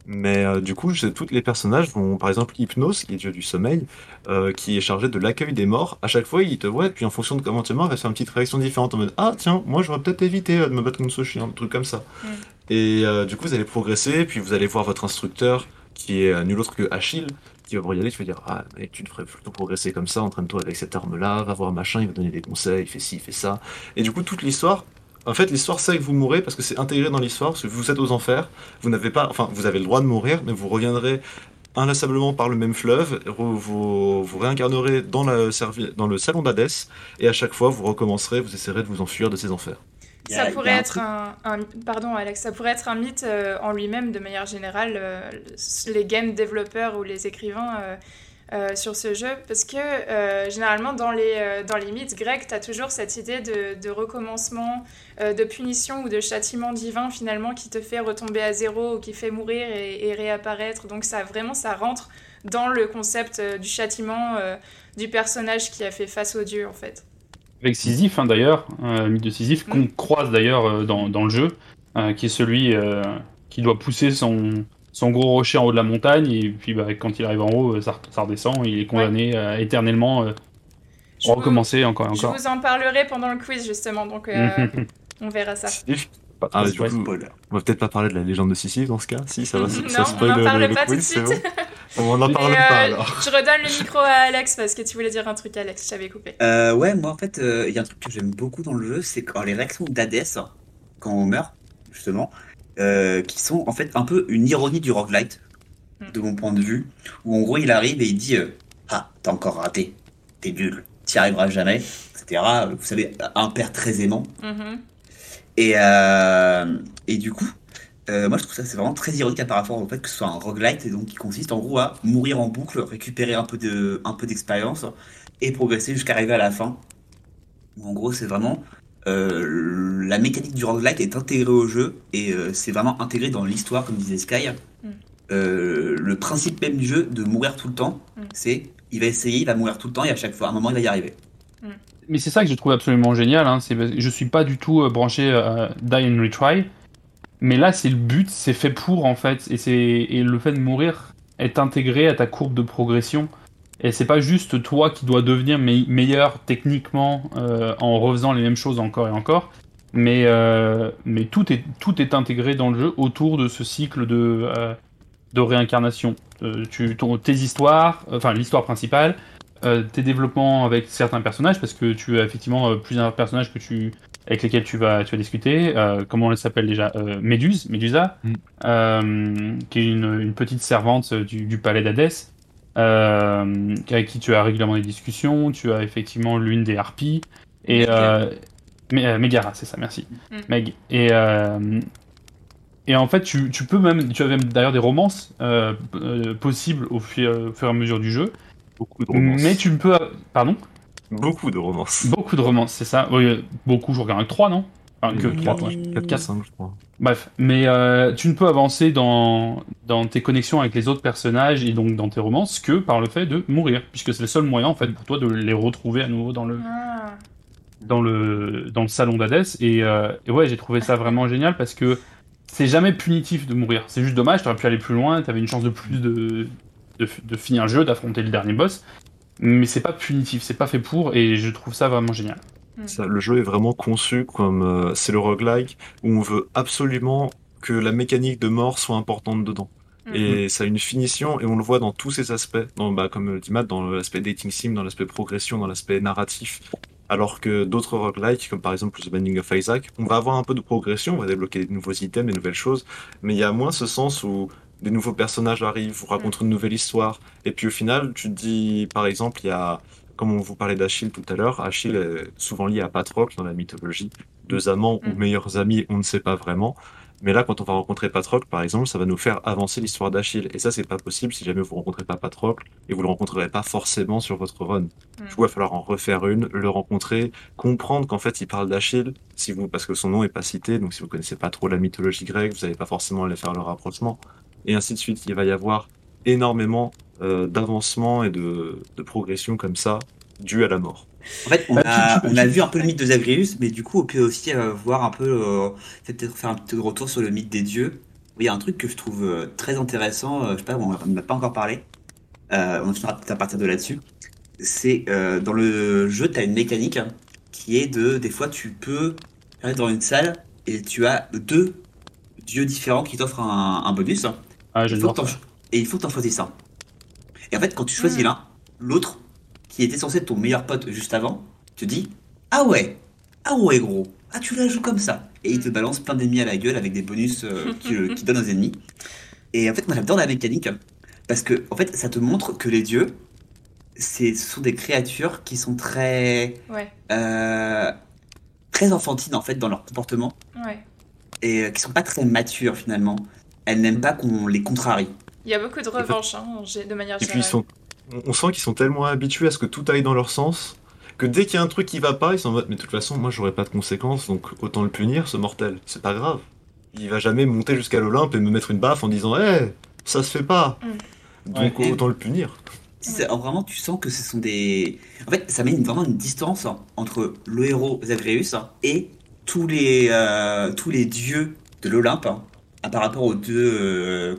Mais euh, du coup, tous les personnages vont, par exemple, Hypnos, qui est dieu du sommeil, euh, qui est chargé de l'accueil des morts. À chaque fois, il te voit, et puis en fonction de comment tu es mort, il va faire une petite réaction différente en mode Ah, tiens, moi j'aurais peut-être évité euh, de me battre contre ce chien, un truc comme ça. Mm. Et euh, du coup, vous allez progresser, puis vous allez voir votre instructeur, qui est euh, nul autre que Achille, qui va vous regarder, qui va dire Ah, mec, tu devrais plutôt progresser comme ça, entraîne-toi avec cette arme-là, va voir machin, il va donner des conseils, il fait ci, il fait ça. Et du coup, toute l'histoire. En fait, l'histoire sait que vous mourrez parce que c'est intégré dans l'histoire, parce que vous êtes aux enfers, vous n'avez pas, enfin, vous avez le droit de mourir, mais vous reviendrez inlassablement par le même fleuve, vous, vous réincarnerez dans, la servi- dans le salon d'Hadès, et à chaque fois vous recommencerez, vous essaierez de vous enfuir de ces enfers. Ça pourrait un être un, un- Pardon, Alex, ça pourrait être un mythe euh, en lui-même de manière générale, euh, les game développeurs ou les écrivains euh, sur ce jeu, parce que euh, généralement dans les, euh, dans les mythes grecs, tu as toujours cette idée de, de recommencement, de punition ou de châtiment divin finalement qui te fait retomber à zéro ou qui fait mourir et, et réapparaître. Donc ça vraiment, ça rentre dans le concept du châtiment du personnage qui a fait face au dieu en fait. Avec Sisyphe, hein, d'ailleurs, le mythe de Sisyphe, qu'on croise d'ailleurs dans, dans le jeu, qui est celui qui doit pousser son, son gros rocher en haut de la montagne, et puis bah, quand il arrive en haut, euh, ça, ça redescend, et il est condamné à éternellement euh, Je vous- recommencer encore et Je encore. vous en parlerai pendant le quiz justement, donc euh, *laughs* on verra ça. Pas Ah, du coup, on va peut-être pas parler de la légende de Sisyphe dans ce cas Si, ça va, *laughs* Non, ça on spoil n'en le, parle le pas tout de suite. bon *laughs* On en Mais, parle pas euh, alors. je redonne le micro à Alex parce que tu voulais dire un truc, Alex, je t'avais coupé. Euh, ouais, moi en fait, euh, il y a un truc que j'aime beaucoup dans le jeu, c'est quand les réactions d'Hadès, quand on meurt, justement, euh, qui sont en fait un peu une ironie du roguelite, de mon point de vue, où en gros il arrive et il dit euh, Ah, t'as encore raté, t'es nul, t'y arriveras jamais, etc. Vous savez, un père très aimant. Mhm. Et, euh, et du coup, euh, moi je trouve ça c'est vraiment très ironique par rapport au fait que ce soit un roguelite, et donc qui consiste en gros à mourir en boucle, récupérer un peu de, un peu d'expérience et progresser jusqu'à arriver à la fin. En gros c'est vraiment la mécanique du roguelite est intégrée au jeu et euh, c'est vraiment intégré dans l'histoire comme disait Sky. Mm. Euh, le principe même du jeu de mourir tout le temps, Mm. c'est il va essayer, il va mourir tout le temps et à chaque fois, à un moment il va y arriver. Mais c'est ça que je trouve absolument génial. Hein. C'est, je suis pas du tout euh, branché euh, Die and Retry, mais là c'est le but, c'est fait pour en fait, et c'est et le fait de mourir est intégré à ta courbe de progression. Et c'est pas juste toi qui dois devenir me- meilleur techniquement euh, en refaisant les mêmes choses encore et encore, mais euh, mais tout est tout est intégré dans le jeu autour de ce cycle de euh, de réincarnation. Tu, ton- tes histoires, enfin l'histoire principale, tes développements avec certains personnages, parce que tu as effectivement plusieurs personnages que tu, avec lesquels tu vas, tu vas discuter. Euh, comment elle s'appelle déjà? Euh, Méduse, Médusa, Mm. euh, qui est une, une petite servante du, du palais d'Hadès, euh, avec qui tu as régulièrement des discussions. Tu as effectivement l'une des harpies. Et Megara. euh, euh, Megara, c'est ça, merci. Mm. Meg. Et, euh, et en fait, tu, tu peux même, tu as même d'ailleurs des romances euh, euh, possibles au fur, au fur et à mesure du jeu. Beaucoup de romances. Mais tu ne peux. Pardon? Beaucoup de romances. Beaucoup de romances, c'est ça. Oui, beaucoup, je regarde avec 3, non? Enfin, que Mm. 3, ouais. 4, 4, 5, je crois. Bref, mais euh, tu ne peux avancer dans, dans tes connexions avec les autres personnages et donc dans tes romances que par le fait de mourir, puisque c'est le seul moyen en fait pour toi de les retrouver à nouveau dans le, Ah. dans le, dans le salon d'Hadès. Et, euh, et ouais, j'ai trouvé ça vraiment génial parce que c'est jamais punitif de mourir. C'est juste dommage, t'aurais pu aller plus loin, t'avais une chance de plus de, de, de finir le jeu, d'affronter le dernier boss. Mais c'est pas punitif, c'est pas fait pour, et je trouve ça vraiment génial. Ça, le jeu est vraiment conçu comme euh, c'est le roguelike où on veut absolument que la mécanique de mort soit importante dedans. Mm. Et ça a une finition et on le voit dans tous ses aspects, dans, bah, comme le dit Matt, dans l'aspect dating sim, dans l'aspect progression, dans l'aspect narratif. Alors que d'autres roguelikes, comme par exemple The Binding of Isaac, on va avoir un peu de progression, on va débloquer de nouveaux items, des nouvelles choses, mais il y a moins ce sens où des nouveaux personnages arrivent, vous racontent une nouvelle histoire, et puis au final, tu te dis, par exemple, il y a, comme on vous parlait d'Achille tout à l'heure, Achille est souvent lié à Patrocle dans la mythologie, deux amants ou Mm. meilleurs amis, on ne sait pas vraiment. Mais là, quand on va rencontrer Patrocle, par exemple, ça va nous faire avancer l'histoire d'Achille. Et ça, c'est pas possible si jamais vous rencontrez pas Patrocle et vous le rencontrerez pas forcément sur votre run. Du coup, il va falloir en refaire une, le rencontrer, comprendre qu'en fait, il parle d'Achille, si vous, parce que son nom est pas cité, donc si vous connaissez pas trop la mythologie grecque, vous n'allez pas forcément aller faire le rapprochement. Et ainsi de suite. Il va y avoir énormément euh, d'avancement et de, de progression comme ça, dû à la mort. En fait, on Bah, a, on vu un peu le mythe de Zagreus, mais du coup, on peut aussi euh, voir un peu, euh, peut-être faire un petit retour sur le mythe des dieux. Il y a un truc que je trouve très intéressant, euh, je sais pas, on n'a pas encore parlé, euh, on finira peut-être à partir de là-dessus. C'est euh, dans le jeu, tu as une mécanique hein, qui est de, des fois, tu peux aller dans une salle et tu as deux dieux différents qui t'offrent un, un bonus. Ah, t'en- ça. Et il faut que tu en choisisses un. Et en fait, quand tu choisis Mm. l'un, l'autre, qui était censé être ton meilleur pote juste avant, te dit Ah ouais, ah ouais, gros, ah tu la joues comme ça. Et il te balance plein d'ennemis à la gueule avec des bonus euh, *laughs* qui, qui donnent aux ennemis. Et en fait, moi j'adore la mécanique parce que en fait, ça te montre que les dieux, ce sont des créatures qui sont très, Ouais, euh, très enfantines en fait dans leur comportement ouais. et euh, qui sont pas très matures finalement. Elles n'aiment pas qu'on les contrarie. Il y a beaucoup de revanche, hein, j'ai- de manière Et puis ils générale. sont, on- sent qu'ils sont tellement habitués à ce que tout aille dans leur sens que dès qu'il y a un truc qui va pas, ils sont en mode mais de toute façon moi j'aurai pas de conséquences donc autant le punir ce mortel, c'est pas grave. Il va jamais monter jusqu'à l'Olympe et me mettre une baffe en disant hé ça se fait pas. Donc Ouais. autant le punir. Alors, vraiment, tu sens que ce sont des. En fait, ça met une- vraiment une distance hein, entre le héros Zagreus hein, et tous les, euh, tous les dieux de l'Olympe hein, par rapport aux deux. euh.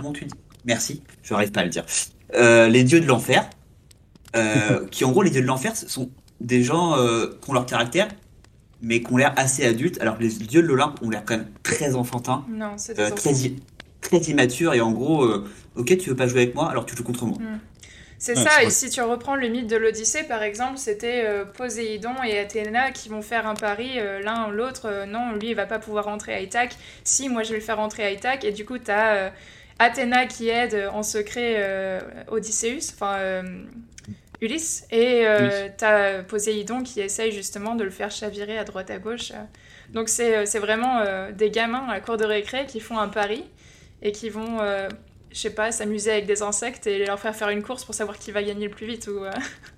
Comment tu dis Merci, je n'arrive pas à le dire. Euh, les dieux de l'enfer, euh, *laughs* qui en gros, les dieux de l'enfer, ce sont des gens euh, qui ont leur caractère, mais qui ont l'air assez adultes, alors que les dieux de l'Olympe ont l'air quand même très enfantins. Non, Euh, très, très immature et en gros, euh, ok, tu veux pas jouer avec moi, alors tu joues contre moi. C'est Ouais, ça, et si tu reprends le mythe de l'Odyssée, par exemple, c'était euh, Poséidon et Athéna qui vont faire un pari, euh, l'un ou l'autre, euh, non, lui, il va pas pouvoir rentrer à Ithaque, si, moi, je vais le faire rentrer à Ithaque, et du coup, t'as euh, Athéna qui aide en secret Odysseus, enfin, Ulysse, et t'as Poséidon qui essaye justement de le faire chavirer à droite à gauche. Donc c'est vraiment des gamins à la cour de récré qui font un pari, et qui vont... je sais pas, s'amuser avec des insectes et leur faire faire une course pour savoir qui va gagner le plus vite. Ou, euh,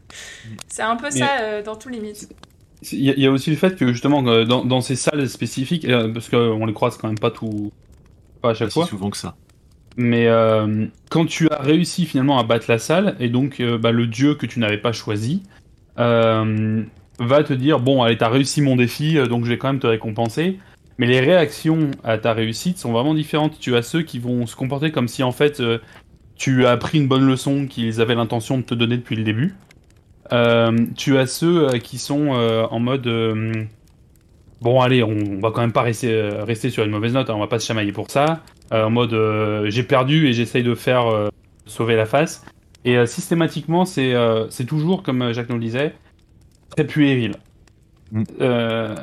*laughs* c'est un peu Mais- ça euh, dans tous les mythes. Il y, a- il y a aussi le fait que justement dans, dans ces salles spécifiques, euh, parce qu'on les croise quand même pas tout, pas à chaque Pas fois, si souvent que ça. mais euh, quand tu as réussi finalement à battre la salle et donc euh, bah, le dieu que tu n'avais pas choisi euh, va te dire bon allez t'as réussi mon défi donc je vais quand même te récompenser. Mais les réactions à ta réussite sont vraiment différentes. Tu as ceux qui vont se comporter comme si en fait euh, tu as appris une bonne leçon qu'ils avaient l'intention de te donner depuis le début. Euh, tu as ceux euh, qui sont en mode bon allez on, on va quand même pas rester, rester sur une mauvaise note, hein, on va pas se chamailler pour ça. en mode j'ai perdu et j'essaye de faire sauver la face. Et systématiquement, c'est c'est toujours, comme Jacques nous le disait, très puéril. Mm. Euh,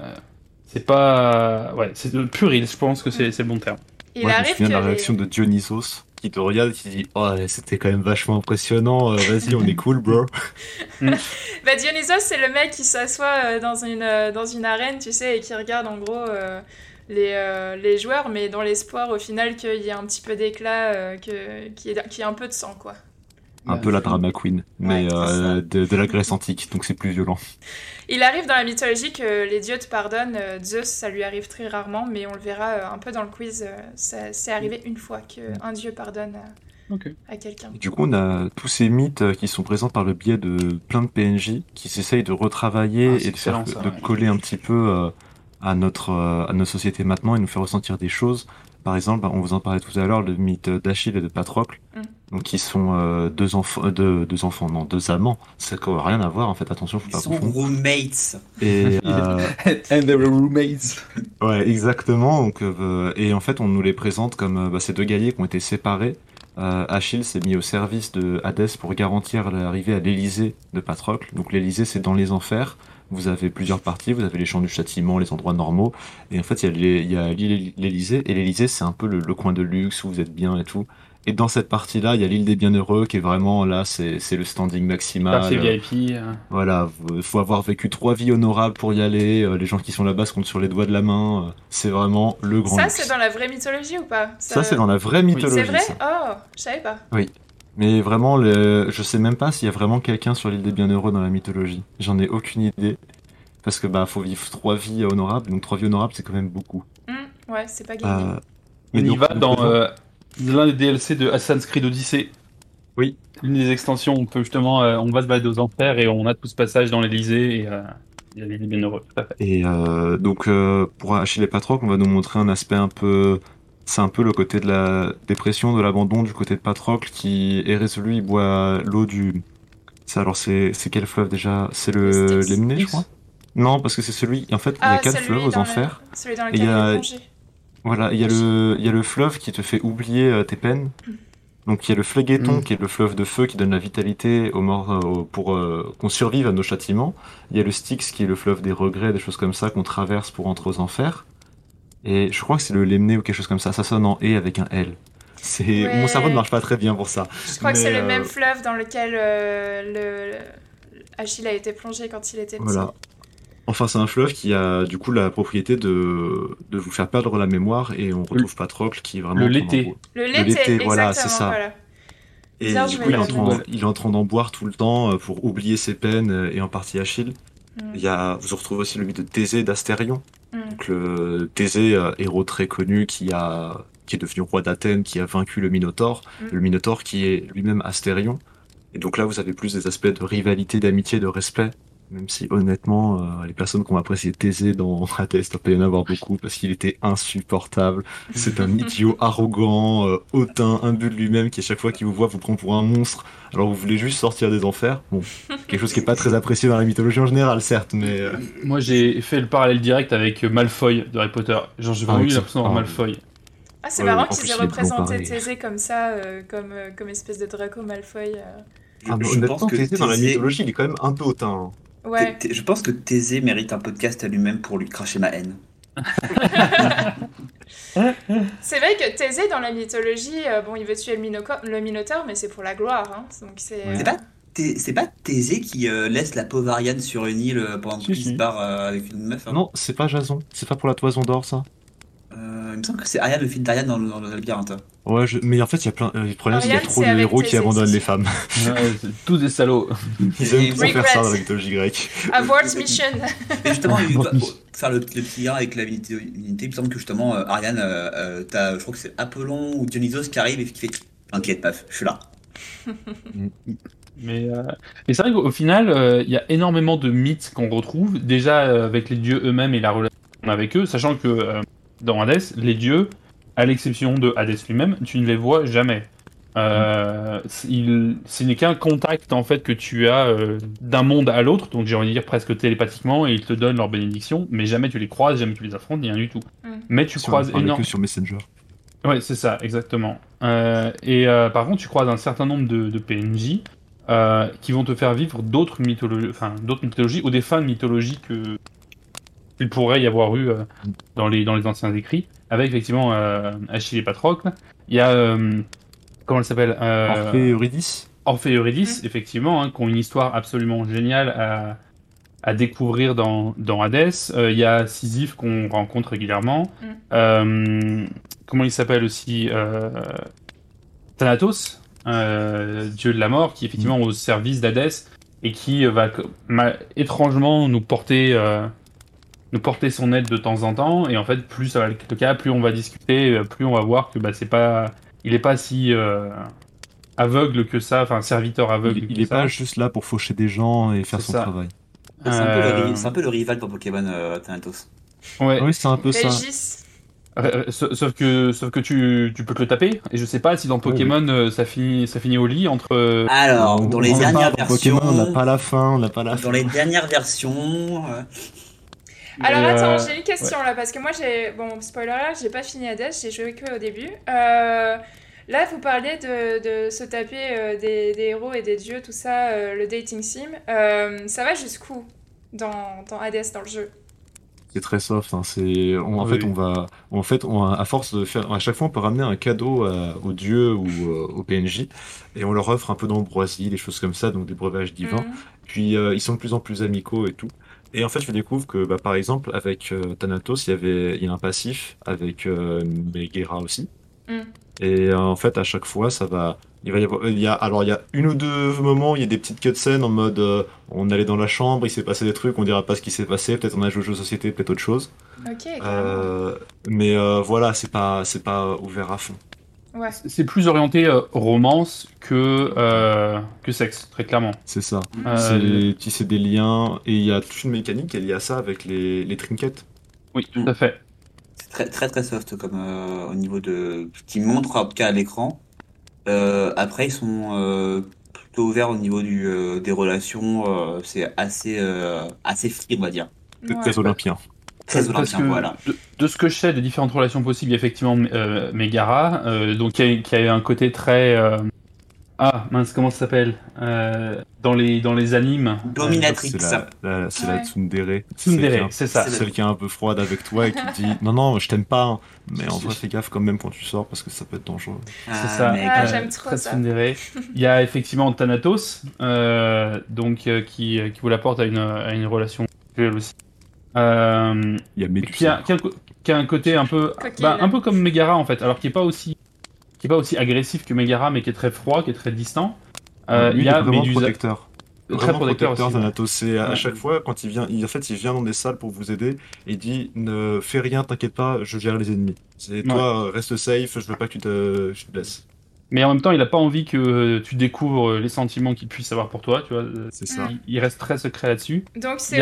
c'est pas. Ouais, c'est puéril, je pense que c'est c'est le bon terme. Il Moi, je me souviens de la réaction de Dionysos qui te regarde et qui dit Oh, c'était quand même vachement impressionnant, euh, vas-y, on est cool, bro. *laughs* Bah, Dionysos, c'est le mec qui s'assoit euh, dans une, euh, dans une arène, tu sais, et qui regarde en gros euh, les, euh, les joueurs, mais dans l'espoir au final qu'il y ait un petit peu d'éclat, euh, que- qu'il y, qu'il y ait un peu de sang, quoi. Un peu la drama queen, mais Ouais, euh, de, de la Grèce antique, donc c'est plus violent. Il arrive dans la mythologie que les dieux te pardonnent. euh, Zeus, ça lui arrive très rarement, mais on le verra euh, un peu dans le quiz. euh, ça- C'est arrivé une fois qu'un dieu pardonne à, quelqu'un. Du coup, on a tous ces mythes qui sont présents par le biais de plein de PNJ qui s'essayent de retravailler Ah, et de, faire, excellent, ça, de ouais. coller un petit peu euh, à notre euh, à notre société maintenant et nous faire ressentir des choses. Par exemple, on vous en parlait tout à l'heure, le mythe d'Achille et de Patrocle, Mm. donc qui sont euh, deux enfants, euh, deux, deux enfants, non, deux amants. Ça n'a rien à voir en fait. Attention, faut Ils pas sont confondre. roommates. Et *laughs* euh, And they were roommates. Ouais, exactement. Donc, euh, et en fait, on nous les présente comme bah, ces deux guerriers qui ont été séparés. Euh, Achille s'est mis au service de Hadès pour garantir l'arrivée à l'Élysée de Patrocle. Donc l'Élysée, c'est dans les enfers. Vous avez plusieurs parties. Vous avez les champs du châtiment, les endroits normaux. Et en fait, il y a les- il y a l'île l'Élysée. Et l'Élysée, c'est un peu le, le coin de luxe où vous êtes bien et tout. Et dans cette partie-là, il y a l'île des bienheureux qui est vraiment là, c'est c'est le standing maximal. Euh, VIP. euh. voilà, il faut avoir vécu trois vies honorables pour y aller. euh, les gens qui sont là-bas se comptent sur les doigts de la main. euh, c'est vraiment le grand Ça, c'est dans la vraie mythologie ou pas? Ça, c'est dans la vraie mythologie. C'est vrai? ça. Oh, je savais pas. Mais vraiment, le... je sais même pas s'il y a vraiment quelqu'un sur l'île des Bienheureux dans la mythologie. J'en ai aucune idée. Parce que bah faut vivre trois vies honorables, donc trois vies honorables c'est quand même beaucoup. Hmm, ouais, c'est pas gagné. Euh, On y donc- va dans euh, l'un des DLC de Assassin's Creed Odyssey. Oui. L'une des extensions, on peut justement, euh, on va se balader aux enfers et on a tout ce passage dans l'Elysée et euh, il y a les bienheureux. Et euh, donc euh, pour Achille et Patrocle, on va nous montrer un aspect un peu, c'est un peu le côté de la dépression, de l'abandon du côté de Patrocle qui est résolu. Il boit l'eau du, c'est alors c'est quel fleuve déjà? C'est le. Lemné, je crois? Non, parce que c'est celui. En fait, il y a Ah, quatre fleuves aux le- enfers. Celui dans Et lequel il y a-. Voilà, il y a le, il y a le fleuve qui te fait oublier euh, tes peines. Donc il y a le phléguéton Mm. qui est le fleuve de feu qui donne la vitalité aux morts euh, pour euh, qu'on survive à nos châtiments. Il y a le Styx qui est le fleuve des regrets, des choses comme ça qu'on traverse pour entrer aux enfers. Et je crois que c'est le Lemné ou quelque chose comme ça. Ça sonne en et avec un L. C'est Ouais. mon cerveau ne marche pas très bien pour ça. Je crois que c'est le euh, même fleuve dans lequel euh, le... le- Achille a été plongé quand il était petit. Voilà. Enfin, c'est un fleuve qui a du coup la propriété de, de vous faire perdre la mémoire et on retrouve Patrocle qui est vraiment. le l'été. Le l'été, voilà, c'est ça. voilà. Et Bien du coup, il est, en train, il est en train d'en boire tout le temps euh, pour oublier ses peines et en partie Achille. Mm. Il y a, vous retrouvez aussi le mythe de Thésée d'Astérion. Mm. Donc le Thésée, euh, héros très connu qui a qui est devenu roi d'Athènes, qui a vaincu le Minotaure. Mm. Le Minotaure qui est lui-même Astérion. Et donc là, vous avez plus des aspects de rivalité, d'amitié, de respect. Même si honnêtement, euh, les personnes qui ont apprécié Thésée dans *laughs* Hades, il peut y en avoir beaucoup parce qu'il était insupportable. C'est un *laughs* idiot arrogant, euh, hautain, imbu de lui-même qui à chaque fois qu'il vous voit vous prend pour un monstre. Alors vous voulez juste sortir des enfers? Bon, quelque chose qui est pas très apprécié dans la mythologie en général, certes, mais euh, Moi, j'ai fait le parallèle direct avec Malfoy de Harry Potter. Genre, j'ai Ah, vraiment eu ok. l'impression d'avoir Ah, Malfoy. Ah, c'est Ouais, marrant qu'ils aient représenté. Thésée comme ça, euh, comme, euh, comme espèce de Draco Malfoy. euh. ah, je pense que Thésée dans la mythologie, il est quand même un peu hautain. hein. Ouais. Je pense que Thésée mérite un podcast à lui-même pour lui cracher ma haine. *laughs* C'est vrai que Thésée, dans la mythologie, euh, bon, il veut tuer le, Minoco- le Minotaure, mais c'est pour la gloire. Hein. Donc c'est. Ouais. C'est pas, Thé- c'est pas Thésée qui euh, laisse la pauvre Ariane sur une île euh, pendant Si, qu'il si. se barre euh, avec une meuf. hein. Non, c'est pas Jason. C'est pas pour la toison d'or, ça. Euh, il me semble que c'est Ariane, le fils d'Ariane dans, le- dans le labyrinthe. Ouais, je... mais en fait, il y a plein. euh, le problème, c'est qu'il y a Ariane, trop c'est de avec héros qui abandonnent c'est les sûr. femmes. *laughs* Ouais, c'est tous des salauds. Ils aiment trop faire Regrets. ça dans la mythologie grecque. Abort mission. Et justement, il va- *laughs* pour faire le, le petit lien avec la divinité, il me semble que justement, euh, Ariane, euh, euh, t'as, je crois que c'est Apollon ou Dionysos qui arrive et qui fait T'inquiète, paf, je suis là. *laughs* Mais, euh, mais c'est vrai qu'au final, euh, il y a énormément de mythes qu'on retrouve, déjà euh, avec les dieux eux-mêmes et la relation qu'on a avec eux, sachant que euh, dans Hades, les dieux, à l'exception de Hades lui-même, tu ne les vois jamais. Euh, il- ce n'est qu'un contact en fait que tu as euh, d'un monde à l'autre, donc j'ai envie de dire presque télépathiquement, et ils te donnent leur bénédiction, mais jamais tu les croises, jamais tu les affrontes, ni rien du tout. Mm. Mais tu croises énormément. que sur Messenger. Ouais, c'est ça, exactement. Euh, et euh, par contre, tu croises un certain nombre de, de PNJ euh, qui vont te faire vivre d'autres mythologies, enfin d'autres mythologies ou des fins de mythologie que qu'il pourrait y avoir eu euh, dans les dans les anciens écrits, avec effectivement euh, Achille et Patrocle. Il y a euh, comment elle s'appelle euh, Orphée Eurydice Orphée et Eurydice, effectivement, hein, qui ont une histoire absolument géniale à, à découvrir dans, dans Hades. Euh, Il y a Sisyphe qu'on rencontre régulièrement. Mm. Euh, comment il s'appelle aussi euh, Thanatos, euh, dieu de la mort, qui est effectivement au service d'Hadès et qui va étrangement nous porter, euh, nous porter son aide de temps en temps. Et en fait, plus ça va être le cas, plus on va discuter, euh, plus on va voir que bah, c'est pas, il est pas si euh, aveugle que ça, enfin serviteur aveugle. Il, il que est ça. pas juste là pour faucher des gens et faire son ça. travail. C'est un, peu le Euh, c'est un peu le rival pour Pokémon euh, Thanatos. Ouais. Oui, c'est un peu ça. Régis. Sauf que, sauf que tu, tu peux te le taper. Et je sais pas si dans Pokémon ça finit, ça finit au lit entre. Alors, On- dans les on pas, dernières dans versions, Pokémon, on n'a pas la fin, on n'a pas la fin. dans les dernières versions, euh, Alors mais, attends, euh, j'ai une question là, parce que moi j'ai. Bon, spoiler alert, j'ai pas fini Hades, j'ai joué que au début. Euh, Là, vous parlez de, de se taper euh, des, des héros et des dieux, tout ça, euh, le dating sim. Euh, ça va jusqu'où dans, dans Hades, dans le jeu? C'est très soft. hein, C'est, on- en Oui. fait, on va, en fait, on, à force de faire, à chaque fois, on peut ramener un cadeau à- aux dieux ou euh, aux PNJ, et on leur offre un peu d'ambroisie, des choses comme ça, donc des breuvages divins. Mhm. Puis euh, ils sont de plus en plus amicaux et tout. Et en fait, je découvre que, bah, par exemple, avec euh, Thanatos, il y avait, il y a un passif avec euh, Megera aussi. Mm. Et euh, en fait, à chaque fois, ça va. Il va y avoir, il y a, alors il y a une ou deux moments, il y a des petites cutscenes en mode, euh, on allait dans la chambre, il s'est passé des trucs, on dira pas ce qui s'est passé, peut-être on a joué au jeu de société, peut-être autre chose. Ok. Euh, mais euh, voilà, c'est pas, c'est pas ouvert à fond. Ouais. C'est plus orienté euh, romance que, euh, que sexe, très clairement. C'est ça. Euh, C'est tisser des liens et il y a toute une mécanique qui est liée à ça avec les, les trinkets. Oui, tout à fait. c'est très très très soft comme euh, au niveau de ce qu'ils montrent en tout cas à l'écran. Euh, après, ils sont euh, plutôt ouverts au niveau du, euh, des relations. euh, c'est assez euh, assez free, on va dire. C'est Ouais. très olympien. Très Parce olympien, que voilà. de, de ce que je sais des différentes relations possibles, il y a effectivement euh, Megara, euh, donc qui a, qui a un côté très euh, ah mince comment ça s'appelle Euh, dans les dans les animes. Dominatrix. C'est la, la- la tsundere. Tsundere, c'est ça. Celle qui est un peu froide avec toi et qui te dit non, non, je t'aime pas, hein. mais en vrai, fais gaffe quand même quand tu sors parce que ça peut être dangereux. C'est ça. Ah, j'aime trop très ça. tsundere. *laughs* Il y a effectivement Thanatos, euh, donc euh, qui, qui vous l'apporte à une, à une relation aussi. Euh, Il y a qui, a, Médusa. qui, a, qui a un côté un peu, bah, un peu comme Megara en fait, alors qui est pas aussi, qui est pas aussi agressif que Megara, mais qui est très froid, qui est très distant. Euh, il y a Médusa, protecteur. très protecteur aussi. ouais. Thanatos. C'est à, Ouais. chaque fois quand il vient, il, en fait, il vient dans des salles pour vous aider et il dit ne fais rien, t'inquiète pas, je gère les ennemis. C'est toi, reste safe, je veux pas que tu te, je te laisses. Mais en même temps, il a pas envie que tu découvres les sentiments qu'il puisse avoir pour toi, tu vois. euh, C'est ça. Il, reste très secret là-dessus. Donc c'est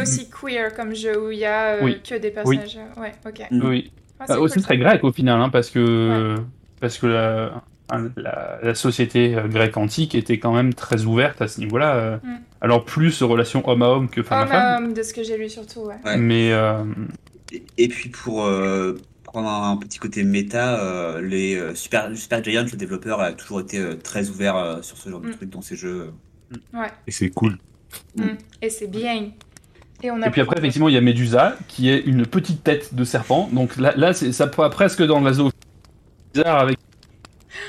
aussi, euh, queer comme jeu où il y a euh, Oui. que des personnages. euh, Ouais, ok. Mm. Oui. Ah, c'est Euh, aussi très grec au final, hein, parce que parce que la, la, la société euh, grecque antique était quand même très ouverte à ce niveau-là. euh. Mm. Alors plus relation homme à homme que femme à Homme femme. à homme, de ce que j'ai lu surtout, ouais. Ouais. Mais euh, Et, et puis pour euh, prendre un petit côté méta, euh, les euh, Super, Super Giant, le développeur, a toujours été euh, très ouvert euh, sur ce genre de Mm. trucs dans ses jeux. Et c'est cool. Mm. Et c'est bien. Et, on a et puis après effectivement il y a Médusa qui est une petite tête de serpent. Donc là, là c'est ça pourrait presque dans la zoo bizarre avec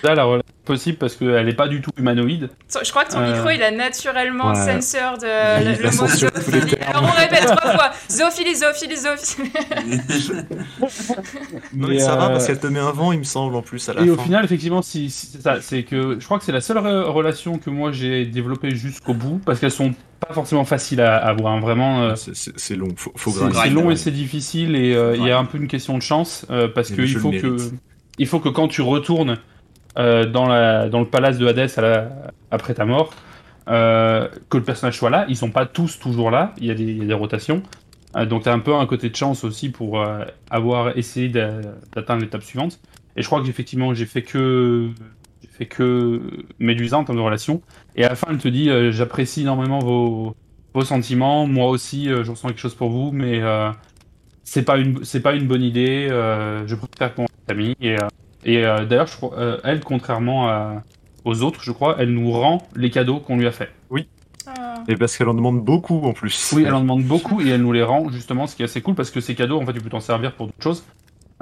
La relation possible parce qu'elle n'est pas du tout humanoïde. Je crois que ton Euh, micro, il a naturellement ouais. sensor de le, a le mot zoophilie. Alors on répète trois fois. Zoophilie, zoophilie, zoophilie. *laughs* Non, Mais, mais ça va euh, parce qu'elle te met un vent, il me semble, en plus à la Et fin. au final, effectivement, si, si- c'est ça, c'est que je crois que c'est la seule re- relation que moi j'ai développée jusqu'au bout, parce qu'elles sont pas forcément faciles à avoir. hein, Vraiment, euh, C'est- long, faut, faut c'est long ouais. et c'est difficile, et euh, il y a un peu une question de chance, euh, parce qu'il faut que, il faut que quand tu retournes euh, dans, la, dans le palace de Hadès après ta mort, euh, que le personnage soit là. Ils sont pas tous toujours là, il y a des, rotations. Euh, donc tu as un peu un côté de chance aussi pour euh, avoir essayé d'a- d'atteindre l'étape suivante. Et je crois que effectivement j'ai fait que fait que Médusa en termes de relation. Et à la fin elle te dit euh, j'apprécie énormément vos, vos sentiments, moi aussi euh, je ressens quelque chose pour vous, mais euh, c'est pas une pas une bonne idée. euh, je préfère qu'on amie. Et, euh, et euh, d'ailleurs, euh, elle, contrairement à- aux autres, je crois, elle nous rend les cadeaux qu'on lui a fait. Ah. Et parce qu'elle en demande beaucoup en plus. Oui, elle en demande beaucoup et elle nous les rend justement, ce qui est assez cool parce que ces cadeaux, en fait, tu peux t'en servir pour d'autres choses.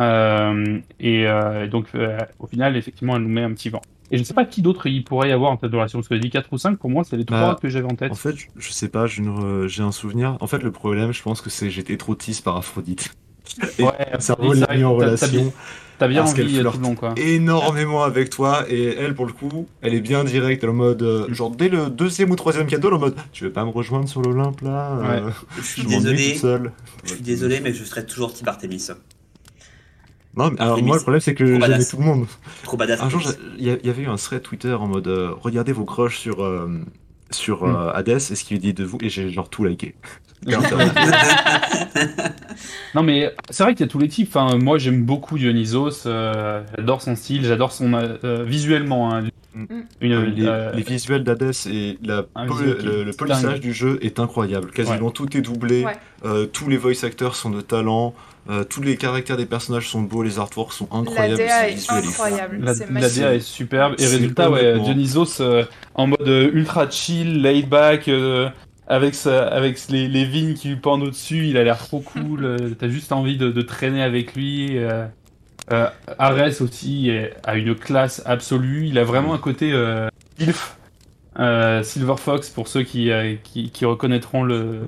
Euh, et euh, donc, euh, au final, effectivement, elle nous met un petit vent. Et je sais pas qui d'autre il pourrait y avoir en tête de relation, parce que j'ai dit 4 ou 5, pour moi, c'est les Bah, trois que j'avais en tête. En fait, je- je sais pas, j'ai un souvenir. En fait, le problème, je pense que c'est j'étais trop tease par Aphrodite. Et ouais, ça Aphrodite, l'a mis en relation T'as bien parce qu'elle envie euh, tout flirte le long, quoi. énormément avec toi. Et elle, pour le coup, elle est bien directe. Elle est en mode, euh, genre, dès le deuxième ou troisième cadeau, elle est en mode, tu veux pas me rejoindre sur l'Olympe là euh, Je suis Je m'ennuie désolé, toute seule. je suis désolé, mais je serai toujours Artemis. Non, mais alors moi, le problème, c'est que j'aimais badass. tout le monde. Trop badass. Un jour, il y, avait eu un thread Twitter en mode euh, regardez vos crushs sur, euh, sur Mm. euh, Hades et ce qu'il dit de vous, et j'ai genre tout liké. *laughs* Non, mais c'est vrai qu'il y a tous les types. Enfin, moi, j'aime beaucoup Dionysos. euh, j'adore son style, j'adore son euh, euh, visuellement. hein, Mm. une, les, euh, les visuels d'Hades et la le, le polissage dingue. du jeu est incroyable. Quasiment tout est doublé, Ouais. euh, tous les voice actors sont de talent, euh, tous les caractères des personnages sont beaux, les artworks sont La incroyables. DA c'est est il est incroyable. La, la. DA est superbe et résultat ouais Dionysos euh, en mode euh, ultra chill, laid back euh, avec sa, avec les, les vignes qui lui pendent au-dessus, il a l'air trop cool, *laughs* euh, t'as juste envie de, de traîner avec lui. Euh, euh, Ares aussi est- a une classe absolue, il a vraiment un côté euh, Ilf, euh, Silver Fox pour ceux qui, euh, qui, qui reconnaîtront le,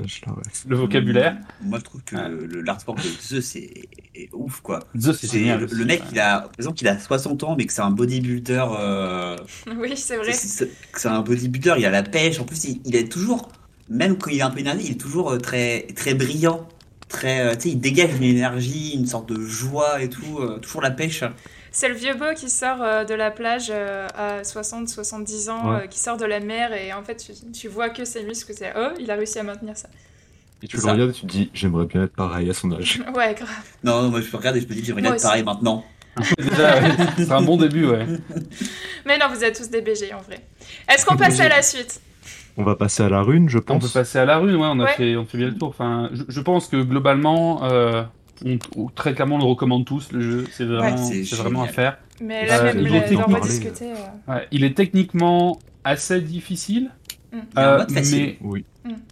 vocabulaire. Moi, je trouve que Ah. le- l'artwork de Zeus est, est ouf, quoi. Zeus c'est le, aussi, le mec, ouais. il a, par exemple, il a 60 ans, mais que c'est un bodybuilder. euh, *laughs* Oui, c'est vrai. c'est- c'est que c'est un bodybuilder, il a la pêche. En plus, il, il est toujours, même quand il est un peu énervé, il est toujours euh, très, très brillant. Très, euh, tu sais, il dégage une énergie, une sorte de joie et tout. euh, toujours la pêche. C'est le vieux beau qui sort euh, de la plage euh, à 60-70 ans, Ouais. euh, qui sort de la mer et en fait tu, tu vois que ses muscles, c'est oh, il a réussi à maintenir ça. Et tu le ça. regardes et tu te dis j'aimerais bien être pareil à son âge. *laughs* Ouais, grave. Non, non, moi, je regarde et je me dis, j'aimerais bien être pareil maintenant. *laughs* Déjà, ouais, c'est un bon début, ouais. *laughs* Mais non, vous êtes tous des BG en vrai. Est-ce qu'on passe à la suite? On va passer à la rune, je On peut pense. passer à la rune, ouais, on a Ouais. fait, on fait bien le tour. Enfin, je, je pense que globalement, euh, on, on- très clairement, on le recommande tous. Le jeu, c'est vraiment, c'est vraiment à faire. Mais Euh, là, même il en parler. rediscuter. euh, Ouais, il est techniquement assez difficile, mm. Il y a un euh, mode facile. mais Oui.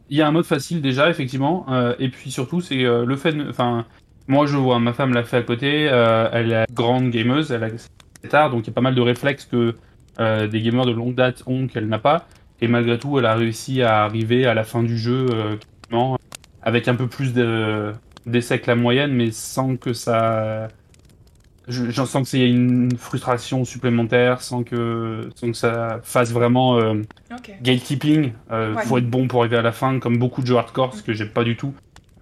il y a un mode facile déjà, effectivement. euh, et puis surtout, c'est euh, le fait. de- Enfin, moi, je vois, ma femme l'a fait à côté. euh, elle est grande gameuse, elle a c'est tard, donc il y a pas mal de réflexes que euh, des gamers de longue date ont qu'elle n'a pas. Et malgré tout, elle a réussi à arriver à la fin du jeu euh, avec un peu plus de- d'essais que la moyenne, mais sans que ça. je- J'en sens que c'est une frustration supplémentaire, sans que, sans que ça fasse vraiment euh, gatekeeping. Euh, Ouais. Faut être bon pour arriver à la fin, comme beaucoup de jeux hardcore, ce que j'aime pas du tout.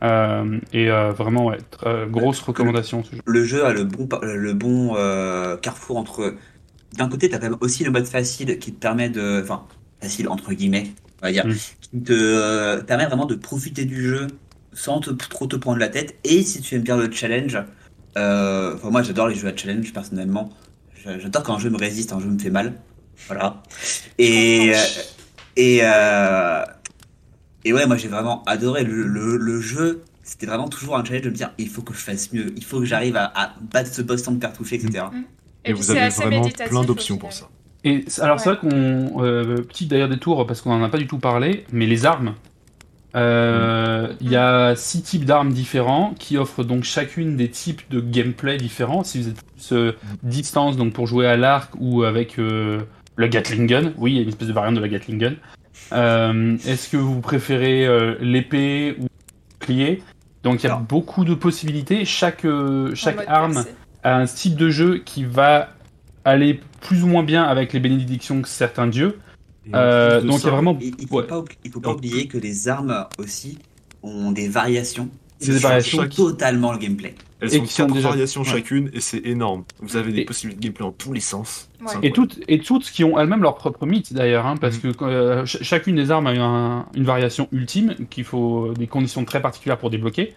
Euh, et euh, vraiment, ouais, grosse recommandation ce jeu. le jeu a le bon, le bon euh, carrefour entre. D'un côté, tu as quand même aussi le mode facile qui te permet de. Enfin, facile entre guillemets, on va dire. Mm. Qui te euh, permet vraiment de profiter du jeu sans te, trop te prendre la tête. Et si tu aimes bien le challenge, euh, enfin, moi j'adore les jeux à challenge personnellement. J'a- J'adore quand un jeu me résiste, un jeu me fait mal. Voilà. Et. euh, Et. euh, et ouais, moi j'ai vraiment adoré le, le, le jeu. C'était vraiment toujours un challenge de me dire il faut que je fasse mieux, il faut que j'arrive à, à battre ce boss sans me faire toucher, etc. Et, puis vous avez vraiment plein d'options pour ça. Et alors, c'est vrai qu'on. euh, petit d'ailleurs détour, parce qu'on en a pas du tout parlé, mais les armes. Euh, Il y a six types d'armes différents qui offrent donc chacune des types de gameplay différents. Si vous êtes plus euh, distance, donc pour jouer à l'arc ou avec euh, le Gatling Gun, oui, il y a une espèce de variante de la Gatling Gun. Euh, Est-ce que vous préférez euh, l'épée ou le bouclier Donc il y a beaucoup de possibilités. Chaque, euh, chaque arme à un style de jeu qui va aller plus ou moins bien avec les bénédictions que certains dieux. Euh, donc il y ça, a vraiment Il, il faut Ouais. pas, oubli- il faut pas Alors, oublier que les armes aussi ont des variations. C'est des qui variations totalement le gameplay. Elles et qui sont quatre déjà- variations ouais. chacune et c'est énorme. Vous avez des Et- possibilités de gameplay en tous les sens. Ouais. Et toutes et toutes qui ont elles-mêmes leur propre mythe d'ailleurs, hein, parce Mhm. que euh, ch- chacune des armes a un- une variation ultime qu'il faut des conditions très particulières pour débloquer.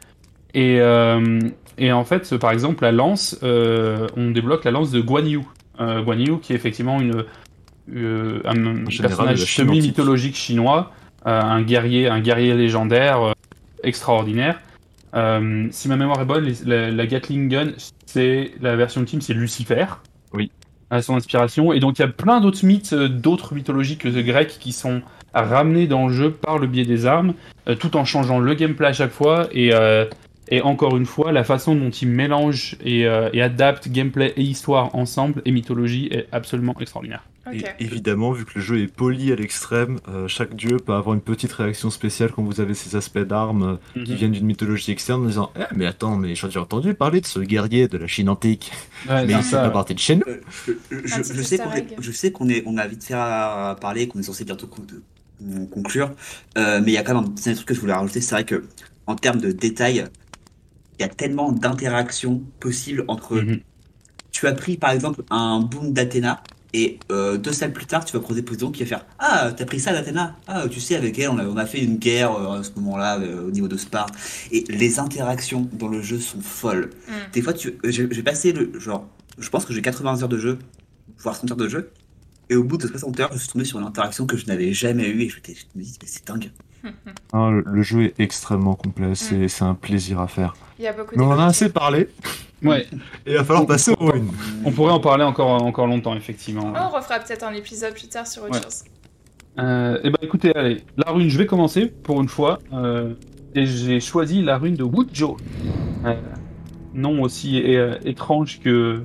Et, euh, et en fait, par exemple, la lance, euh, on débloque la lance de Guan Yu. Euh, Guan Yu qui est effectivement une, euh, un, général personnage semi-mythologique chinois, euh, un guerrier, un guerrier légendaire euh, extraordinaire. Si ma mémoire est bonne, les- la, la Gatling Gun, c'est la version ultime, c'est Lucifer. Oui. À son inspiration. Et donc il y a plein d'autres mythes, d'autres mythologies que grecques qui sont ramenés dans le jeu par le biais des armes, tout en changeant le gameplay à chaque fois. Et, et encore une fois, la façon dont ils mélangent et, euh, et adaptent gameplay et histoire ensemble et mythologie est absolument extraordinaire. Et évidemment, vu que le jeu est poli à l'extrême, euh, chaque dieu peut avoir une petite réaction spéciale quand vous avez ces aspects d'armes euh, qui viennent d'une mythologie externe en disant Eh, mais attends, mais j'ai déjà entendu parler de ce guerrier de la Chine antique, Ouais, mais il fait ça. pas partie de chez nous. Euh, je, je- sais qu'on est, egg. je sais qu'on est, on a vite fait à parler, qu'on est censé bientôt conclure, euh, mais il y a quand même un petit truc que je voulais rajouter. C'est vrai que en termes de détails, il y a tellement d'interactions possibles entre. Mhm. Tu as pris par exemple un boom d'Athéna. Et euh, deux salles plus tard, tu vas croiser Poséidon qui va faire Ah, t'as pris ça d'Athéna Ah, tu sais, avec elle, on a, on a fait une guerre euh, à ce moment-là euh, au niveau de Sparte. Et les interactions dans le jeu sont folles. Mm. Des fois, tu, j'ai passé le genre, je pense que j'ai 80 heures de jeu, voire 100 heures de jeu. Et au bout de 60 heures, je suis tombé sur une interaction que je n'avais jamais eue et je me dis, mais c'est dingue. Hein, le, le jeu est extrêmement complet, c'est c'est un plaisir à faire. Il y a beaucoup Mais on en a assez parlé, Ouais, *laughs* et il va falloir passer aux ruines. on pourrait en parler encore, encore longtemps, effectivement. Oh, on refera peut-être un épisode plus tard sur autre Ouais. chose. Euh, eh ben écoutez, allez, la rune, je vais commencer pour une fois. euh, et j'ai choisi la rune de Woodjo. Euh, nom aussi euh, étrange que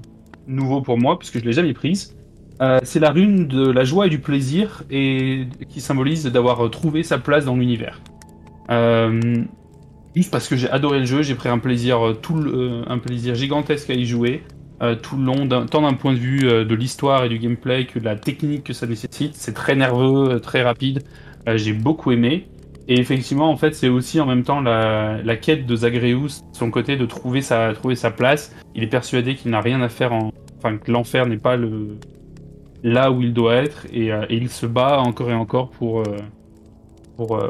nouveau pour moi, puisque je l'ai jamais prise. Euh, c'est la rune de la joie et du plaisir, et qui symbolise d'avoir trouvé sa place dans l'univers. Euh, juste parce que j'ai adoré le jeu, j'ai pris un plaisir, euh, tout un plaisir gigantesque à y jouer. tout le long, tant d'un point de vue de l'histoire et du gameplay que de la technique que ça nécessite. C'est très nerveux, très rapide. J'ai beaucoup aimé. Et effectivement, en fait, c'est aussi en même temps la, la quête de Zagreus, son côté de trouver sa, trouver sa place. Il est persuadé qu'il n'a rien à faire en. Enfin, que l'enfer n'est pas le là où il doit être. Et, euh, et il se bat encore et encore pour, euh, pour euh,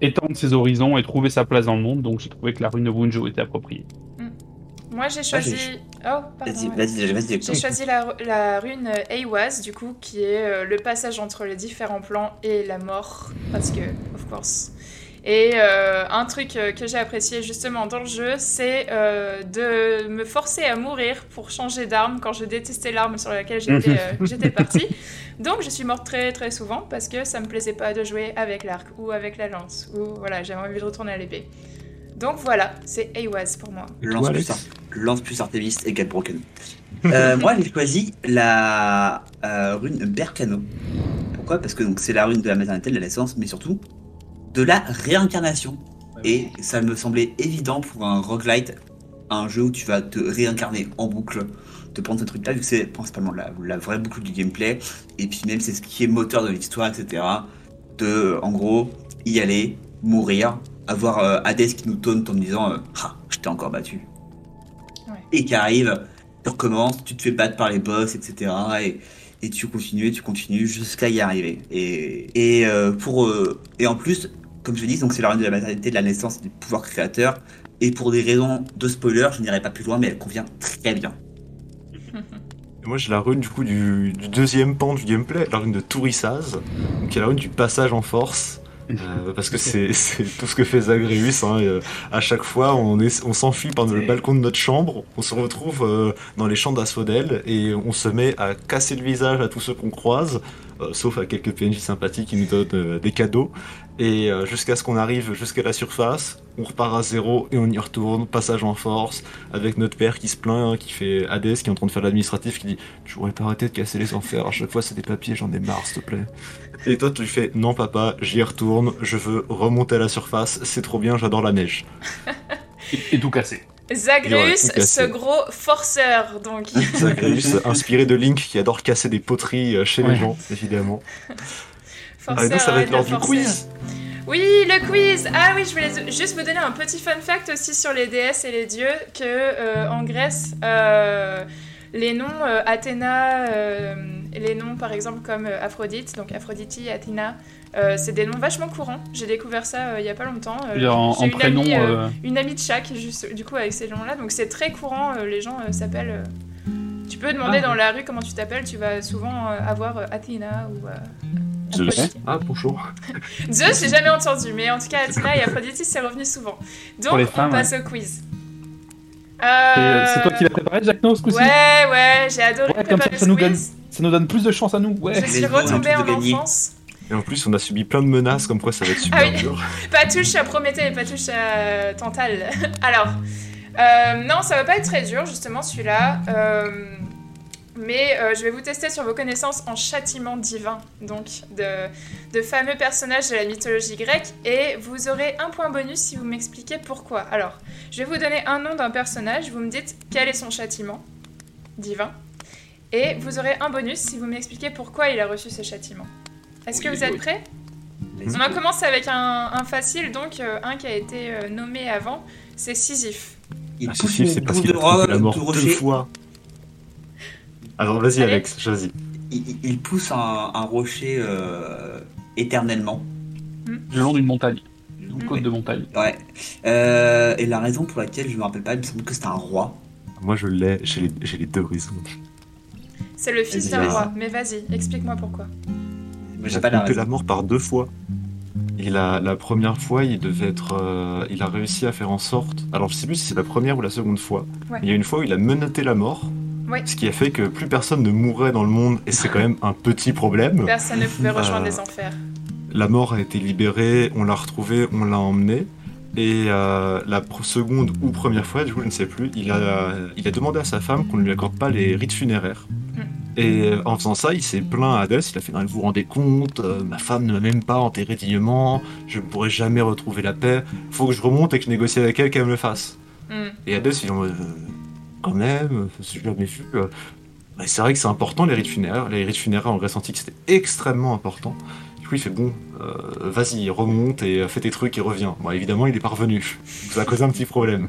étendre ses horizons et trouver sa place dans le monde. Donc j'ai trouvé que la rune de Wunjo était appropriée. Moi, j'ai choisi. Oh, pardon. Vas-y, ouais. vas-y, vas-y, J'ai choisi la, la rune Eiwaz, du coup, qui est euh, le passage entre les différents plans et la mort, parce que, of course. Et euh, un truc euh, que j'ai apprécié justement dans le jeu, c'est euh, de me forcer à mourir pour changer d'arme quand je détestais l'arme sur laquelle j'étais *laughs* euh, partie. Donc je suis morte très très souvent parce que ça me plaisait pas de jouer avec l'arc ou avec la lance ou voilà j'avais envie de retourner à l'épée. Donc voilà, c'est Eiwaz pour moi. Lance, plus, Ar- Lance plus Artemis égale Broken. Euh, moi, j'ai choisi la euh, rune Berkano. Pourquoi? Parce que donc c'est la rune de la maternité, de la naissance, mais surtout de la réincarnation. Et ça me semblait évident pour un roguelite, un jeu où tu vas te réincarner en boucle, te prendre ce truc-là, vu que c'est principalement la, la vraie boucle du gameplay, et puis même c'est ce qui est moteur de l'histoire, etc. De, en gros, y aller, mourir, avoir euh, Hades qui nous taunte en me disant euh, Ah, je t'ai encore battu. Ouais. Et qui arrive, tu recommences, tu te fais battre par les boss, etc. Et, et tu continues, tu continues jusqu'à y arriver. Et, et, euh, pour, euh, et en plus, comme je dis, donc c'est la reine de la maternité, de la naissance du pouvoir créateur. Et pour des raisons de spoiler, je n'irai pas plus loin, mais elle convient très bien. *laughs* Moi j'ai la rune du coup du, du deuxième pan du gameplay, la rune de Tourissaz, qui est la rune du passage en force. euh, *laughs* parce que c'est tout ce que fait Zagreus. Hein, et, euh, à chaque fois, on s'enfuit par le balcon de notre chambre, on se retrouve euh, dans les champs d'Asphodel et on se met à casser le visage à tous ceux qu'on croise, euh, sauf à quelques PNJ sympathiques qui nous donnent des cadeaux. Et euh, jusqu'à ce qu'on arrive jusqu'à la surface, on repart à zéro et on y retourne, passage en force, avec notre père qui se plaint, hein, qui fait Hades, qui est en train de faire l'administratif, qui dit Je pourrais pas arrêter de casser les enfers, à chaque fois c'est des papiers, j'en ai marre, s'il te plaît. Et toi, tu lui fais Non, papa, j'y retourne, je veux remonter à la surface, c'est trop bien, j'adore la neige. *laughs* Et, et tout cassé. Zagreus, ce gros forceur, donc. Zagreus, *laughs* inspiré de Link qui adore casser des poteries euh, chez Ouais. les gens, évidemment. Forceur Ah, donc ça va être de l'heure du forcer. quiz. Oui, le quiz Ah oui, je voulais juste vous donner un petit fun fact aussi sur les déesses et les dieux, que euh, en Grèce, euh, les noms euh, Athéna, euh, et les noms par exemple comme euh, Aphrodite, donc Aphrodite, Athéna, euh, c'est des noms vachement courants. J'ai découvert ça euh, il y a pas longtemps. Euh, en, j'ai en une prénom, amie, euh, euh, une amie de chaque, juste, du coup, avec ces noms-là. Donc c'est très courant, euh, les gens euh, s'appellent. euh, Tu peux demander Ah. dans la rue comment tu t'appelles, tu vas souvent euh, avoir euh, Athéna ou. Euh, Zeus. Ah, bonjour. Zeus, j'ai jamais entendu, mais en tout cas, Athéna et Aphrodite, c'est revenu souvent. Donc, Pour les on passe au quiz. Euh, C'est toi Euh, qui l'as préparé, Jack No, ce coup-ci Ouais, ouais, j'ai adoré Ouais, comme ça, ça nous quiz. Ça nous donne plus de chance à nous, ouais. Je suis deux, on a retombée en enfance. Et en plus, on a subi plein de menaces comme quoi ça va être super Ah oui. dur. *laughs* Pas touche à Prométhée et pas touche à Tantale. *laughs* Alors, euh, non, ça va pas être très dur, justement, celui-là. Euh, mais euh, je vais vous tester sur vos connaissances en châtiment divin, donc de, de fameux personnages de la mythologie grecque. Et vous aurez un point bonus si vous m'expliquez pourquoi. Alors, je vais vous donner un nom d'un personnage, vous me dites quel est son châtiment divin. Et vous aurez un bonus si vous m'expliquez pourquoi il a reçu ce châtiment. Est-ce que vous êtes prêts? On va commencer avec un, un facile, donc euh, un qui a été euh, nommé avant, c'est Sisyphe. Il Ah, Sisyphe, c'est parce qu'il a la mort de deux fois. Alors, vas-y, Allez. Alex, vas-y. Il, pousse un, un rocher euh, éternellement. Le long d'une montagne. Une côte Ouais. de montagne. Ouais. Euh, et la raison pour laquelle je me rappelle pas, il me semble que c'était un roi. Moi, je l'ai, j'ai les, j'ai les deux raisons. C'est le fils d'un roi, mais vas-y, explique-moi pourquoi. Mais Il j'ai a pas la mort par deux fois. Et la, la première fois, il devait être. euh, il a réussi à faire en sorte. Alors, je sais plus si c'est la première ou la seconde fois. Ouais. Il y a une fois où il a menotté la mort. Ce qui a fait que plus personne ne mourrait dans le monde. Et c'est quand même un petit problème. Personne ne pouvait rejoindre Euh, les enfers. La mort a été libérée, on l'a retrouvée, on l'a emmenée. Et euh, la seconde ou première fois, du coup je ne sais plus, il a, il a demandé à sa femme qu'on ne lui accorde pas les rites funéraires. Mm. Et euh, en faisant ça, il s'est plaint à Hadès, il a fait vous vous rendez compte, euh, ma femme ne m'a même pas enterré dignement, je ne pourrai jamais retrouver la paix, faut que je remonte et que je négocie avec elle qu'elle me le fasse. Hmm. Et Hadès, il est en mode, quand même, l'ai jamais vu. c'est vrai que c'est important les rites funéraires. Les rites funéraires en Grèce antique, c'était extrêmement important. Du coup, il fait bon, euh, vas-y, remonte et fais tes trucs et reviens. Bon, évidemment, il est parvenu. Ça a causé un petit problème.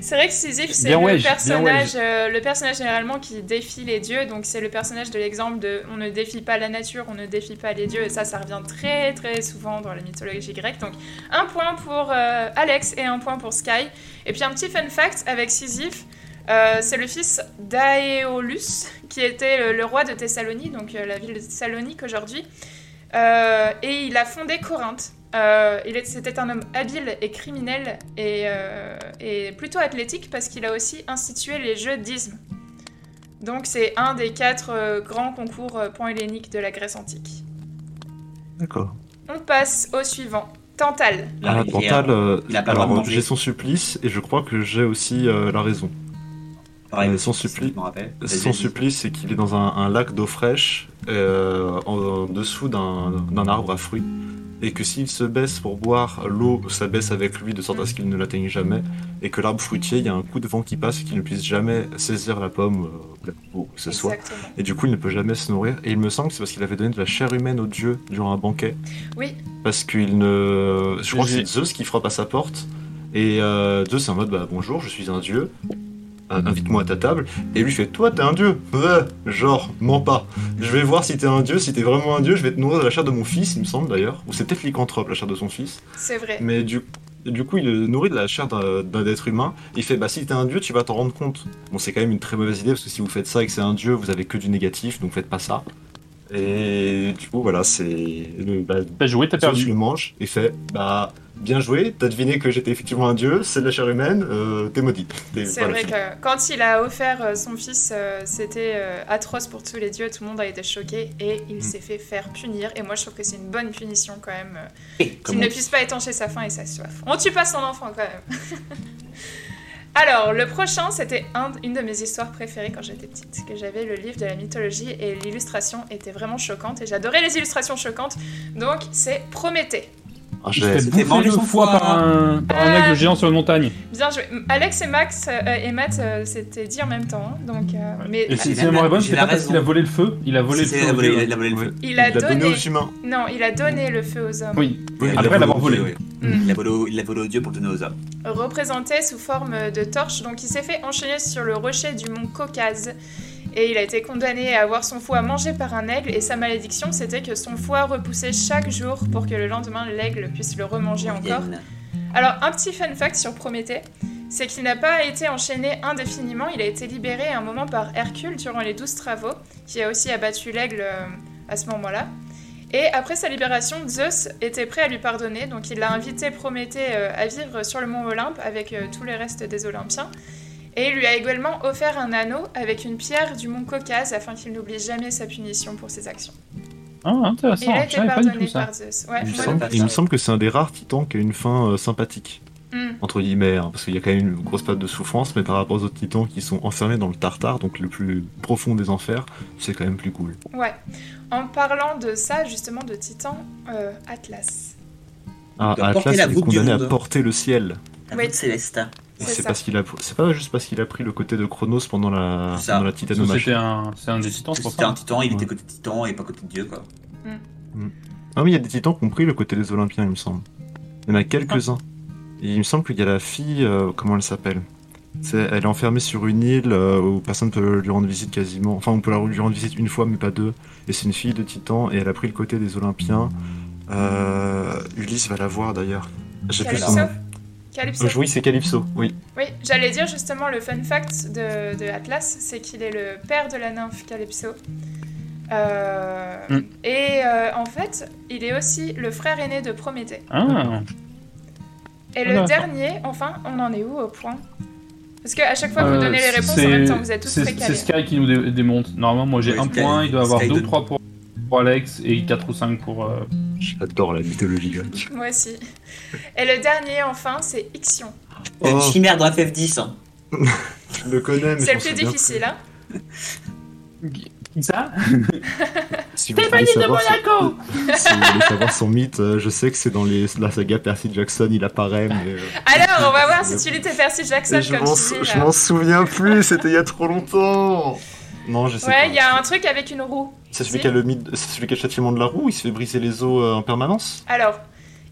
C'est vrai que Sisyphe, c'est le ouais, personnage, euh, le personnage généralement qui défie les dieux. Donc c'est le personnage de l'exemple de on ne défie pas la nature, on ne défie pas les dieux. Et ça, ça revient très très souvent dans la mythologie grecque. Donc un point pour euh, Alex et un point pour Sky. Et puis un petit fun fact avec Sisyphe. euh, c'est le fils d'Aéolus, qui était le, le roi de Thessalonie, donc la ville de Thessalonique aujourd'hui. Et il a fondé Corinthe. Euh, il est- C'était un homme habile et criminel et, euh, et plutôt athlétique parce qu'il a aussi institué les jeux d'isthme. Donc c'est un des quatre euh, grands concours euh, panhelléniques de la Grèce antique. D'accord. On passe au suivant. Tantale. Ah. Tantale, euh, j'ai son supplice et je crois que j'ai aussi euh, la raison. Pareil, euh, son suppli- Je me rappelle. Son supplice, c'est qu'il est dans un, un lac d'eau fraîche, euh, en, en dessous d'un d'un arbre à fruits, et que s'il se baisse pour boire, l'eau s'abaisse avec lui de sorte à ce qu'il ne l'atteigne jamais, et que l'arbre fruitier, il y a un coup de vent qui passe et qu'il ne puisse jamais saisir la pomme, euh, ou la- ou que ce soit. Exactement. Et du coup, il ne peut jamais se nourrir. Et il me semble que c'est parce qu'il avait donné de la chair humaine aux dieux durant un banquet. Oui. Parce qu'il ne. Je crois que c'est Zeus qui frappe à sa porte. Et euh, Zeus est en mode bah, bonjour, je suis un dieu. Invite-moi à ta table. Et lui fait Toi, t'es un dieu Genre, mens pas. Je vais voir si t'es un dieu. Si t'es vraiment un dieu, je vais te nourrir de la chair de mon fils, il me semble d'ailleurs. Ou c'est peut-être lycanthrope, la chair de son fils. C'est vrai. Mais du, du coup, il le nourrit de la chair d'un être humain. Il fait Bah, si t'es un dieu, tu vas t'en rendre compte. Bon, c'est quand même une très mauvaise idée parce que si vous faites ça et que c'est un dieu, vous avez que du négatif, donc faites pas ça. Et du coup, voilà, c'est. Bah, T'as joué, t'as perdu. le mange et fait Bah, bien joué, t'as deviné que j'étais effectivement un dieu, c'est de la chair humaine, euh, t'es maudit. C'est voilà, vrai fini. que quand il a offert euh, son fils, euh, c'était euh, atroce pour tous les dieux, tout le monde a été choqué et il Mm. s'est fait faire punir. Et moi je trouve que c'est une bonne punition quand même, qu'il ne puisse pas étancher sa faim et sa soif. On tue pas son enfant quand même. *laughs* Alors, le prochain, c'était un- une de mes histoires préférées quand j'étais petite, que j'avais le livre de la mythologie et l'illustration était vraiment choquante et j'adorais les illustrations choquantes. Donc, c'est Prométhée. Ah, Il j'ai- se fait bouffer deux fois par un, par un aigle géant sur une montagne. Bien joué. Alex et Max euh, et Matt, euh, c'était dit en même temps. hein, donc, euh, mais Et si la- mémoire est bonne, j'ai c'est la pas parce raison. qu'il a volé le feu. Il a volé Si, le feu. il a aux volé- il a volé le feu. il il a donné donné. aux humains. Non, il a donné le feu aux hommes. Oui. Oui, Après il l'a l'avoir volé. oui. Mm. Il l'a volé, au- il l'a volé aux dieux pour le donner aux hommes. représenté sous forme de torche. Donc il s'est fait enchaîner sur le rocher du mont Caucase. Et il a été condamné à avoir son foie mangé par un aigle. Et sa malédiction, c'était que son foie repoussait chaque jour pour que le lendemain, l'aigle puisse le remanger encore. Alors, un petit fun fact sur Prométhée, c'est qu'il n'a pas été enchaîné indéfiniment. Il a été libéré à un moment par Hercule durant les douze travaux, qui a aussi abattu l'aigle euh, à ce moment-là. Et après sa libération, Zeus était prêt à lui pardonner, donc il a invité Prométhée euh, à vivre sur le mont Olympe avec euh, tous les restes des Olympiens. Et il lui a également offert un anneau avec une pierre du mont Caucase afin qu'il n'oublie jamais sa punition pour ses actions. Ah, intéressant. il a Je été savais pas du pardonné tout ça. par Zeus. Ouais, Il me semble, non plus. il me semble que c'est un des rares titans qui a une fin euh, sympathique, Hmm. entre guillemets, hein, parce qu'il y a quand même une grosse patte de souffrance, mais par rapport aux autres titans qui sont enfermés dans le Tartare, donc le plus profond des enfers, c'est quand même plus cool. Ouais. En parlant de ça, justement, de Titan, euh, Atlas. Ah, Atlas la il est condamné à porter le ciel. La Oui. Et C'est C'est ça. parce qu'il a, c'est pas juste parce qu'il a pris le côté de Chronos pendant la, pendant la titanomachie. C'était un, c'est un des titans, c'est pour C'était un titan, il était côté titan et pas côté dieu quoi. Ah oui, il y a des titans qui ont pris le côté des Olympiens, il me semble. Il y en a quelques-uns. Et il me semble qu'il y a la fille, euh, comment elle s'appelle? C'est- Elle est enfermée sur une île euh, où personne peut lui rendre visite quasiment. Enfin, on peut la- lui rendre visite une fois, mais pas deux. Et c'est une fille de titan, et elle a pris le côté des Olympiens. Euh, Ulysse va la voir d'ailleurs. J'ai plus son nom. Calypso. Euh, oui, c'est Calypso, oui. Oui, j'allais dire justement le fun fact de, de Atlas, c'est qu'il est le père de la nymphe Calypso. Euh, Mm. Et euh, en fait, il est aussi le frère aîné de Prométhée. Ah, Et le dernier, enfin, on en est où au point? Parce qu'à chaque fois que vous Euh, donnez les réponses en même temps, vous êtes tous très c'est. Sky qui nous dé- démonte. Normalement, moi j'ai un Sky- point, il doit avoir Sky 2 ou donne- 3 pour, Alex et 4 ou 5 pour. euh, J'adore la mythologie grecque. Moi aussi. Et le dernier, enfin, c'est Ixion. Oh. Une chimère dans FF10. hein. Je le connais, mais C'est le plus difficile, hein Qui ça *laughs* voulez savoir son- *laughs* si vous voulez savoir son mythe, euh, je sais que c'est dans les, la saga Percy Jackson, il apparaît, mais... euh, Alors, on va voir si tu lis tes Percy Jackson et je comme tu dis je m'en souviens plus, c'était il y a trop longtemps Non, je sais pas. Ouais, il y a un truc avec une roue. C'est celui Si. qui a le mythe, celui qui a le châtiment de la roue, il se fait briser les os euh, en permanence Alors,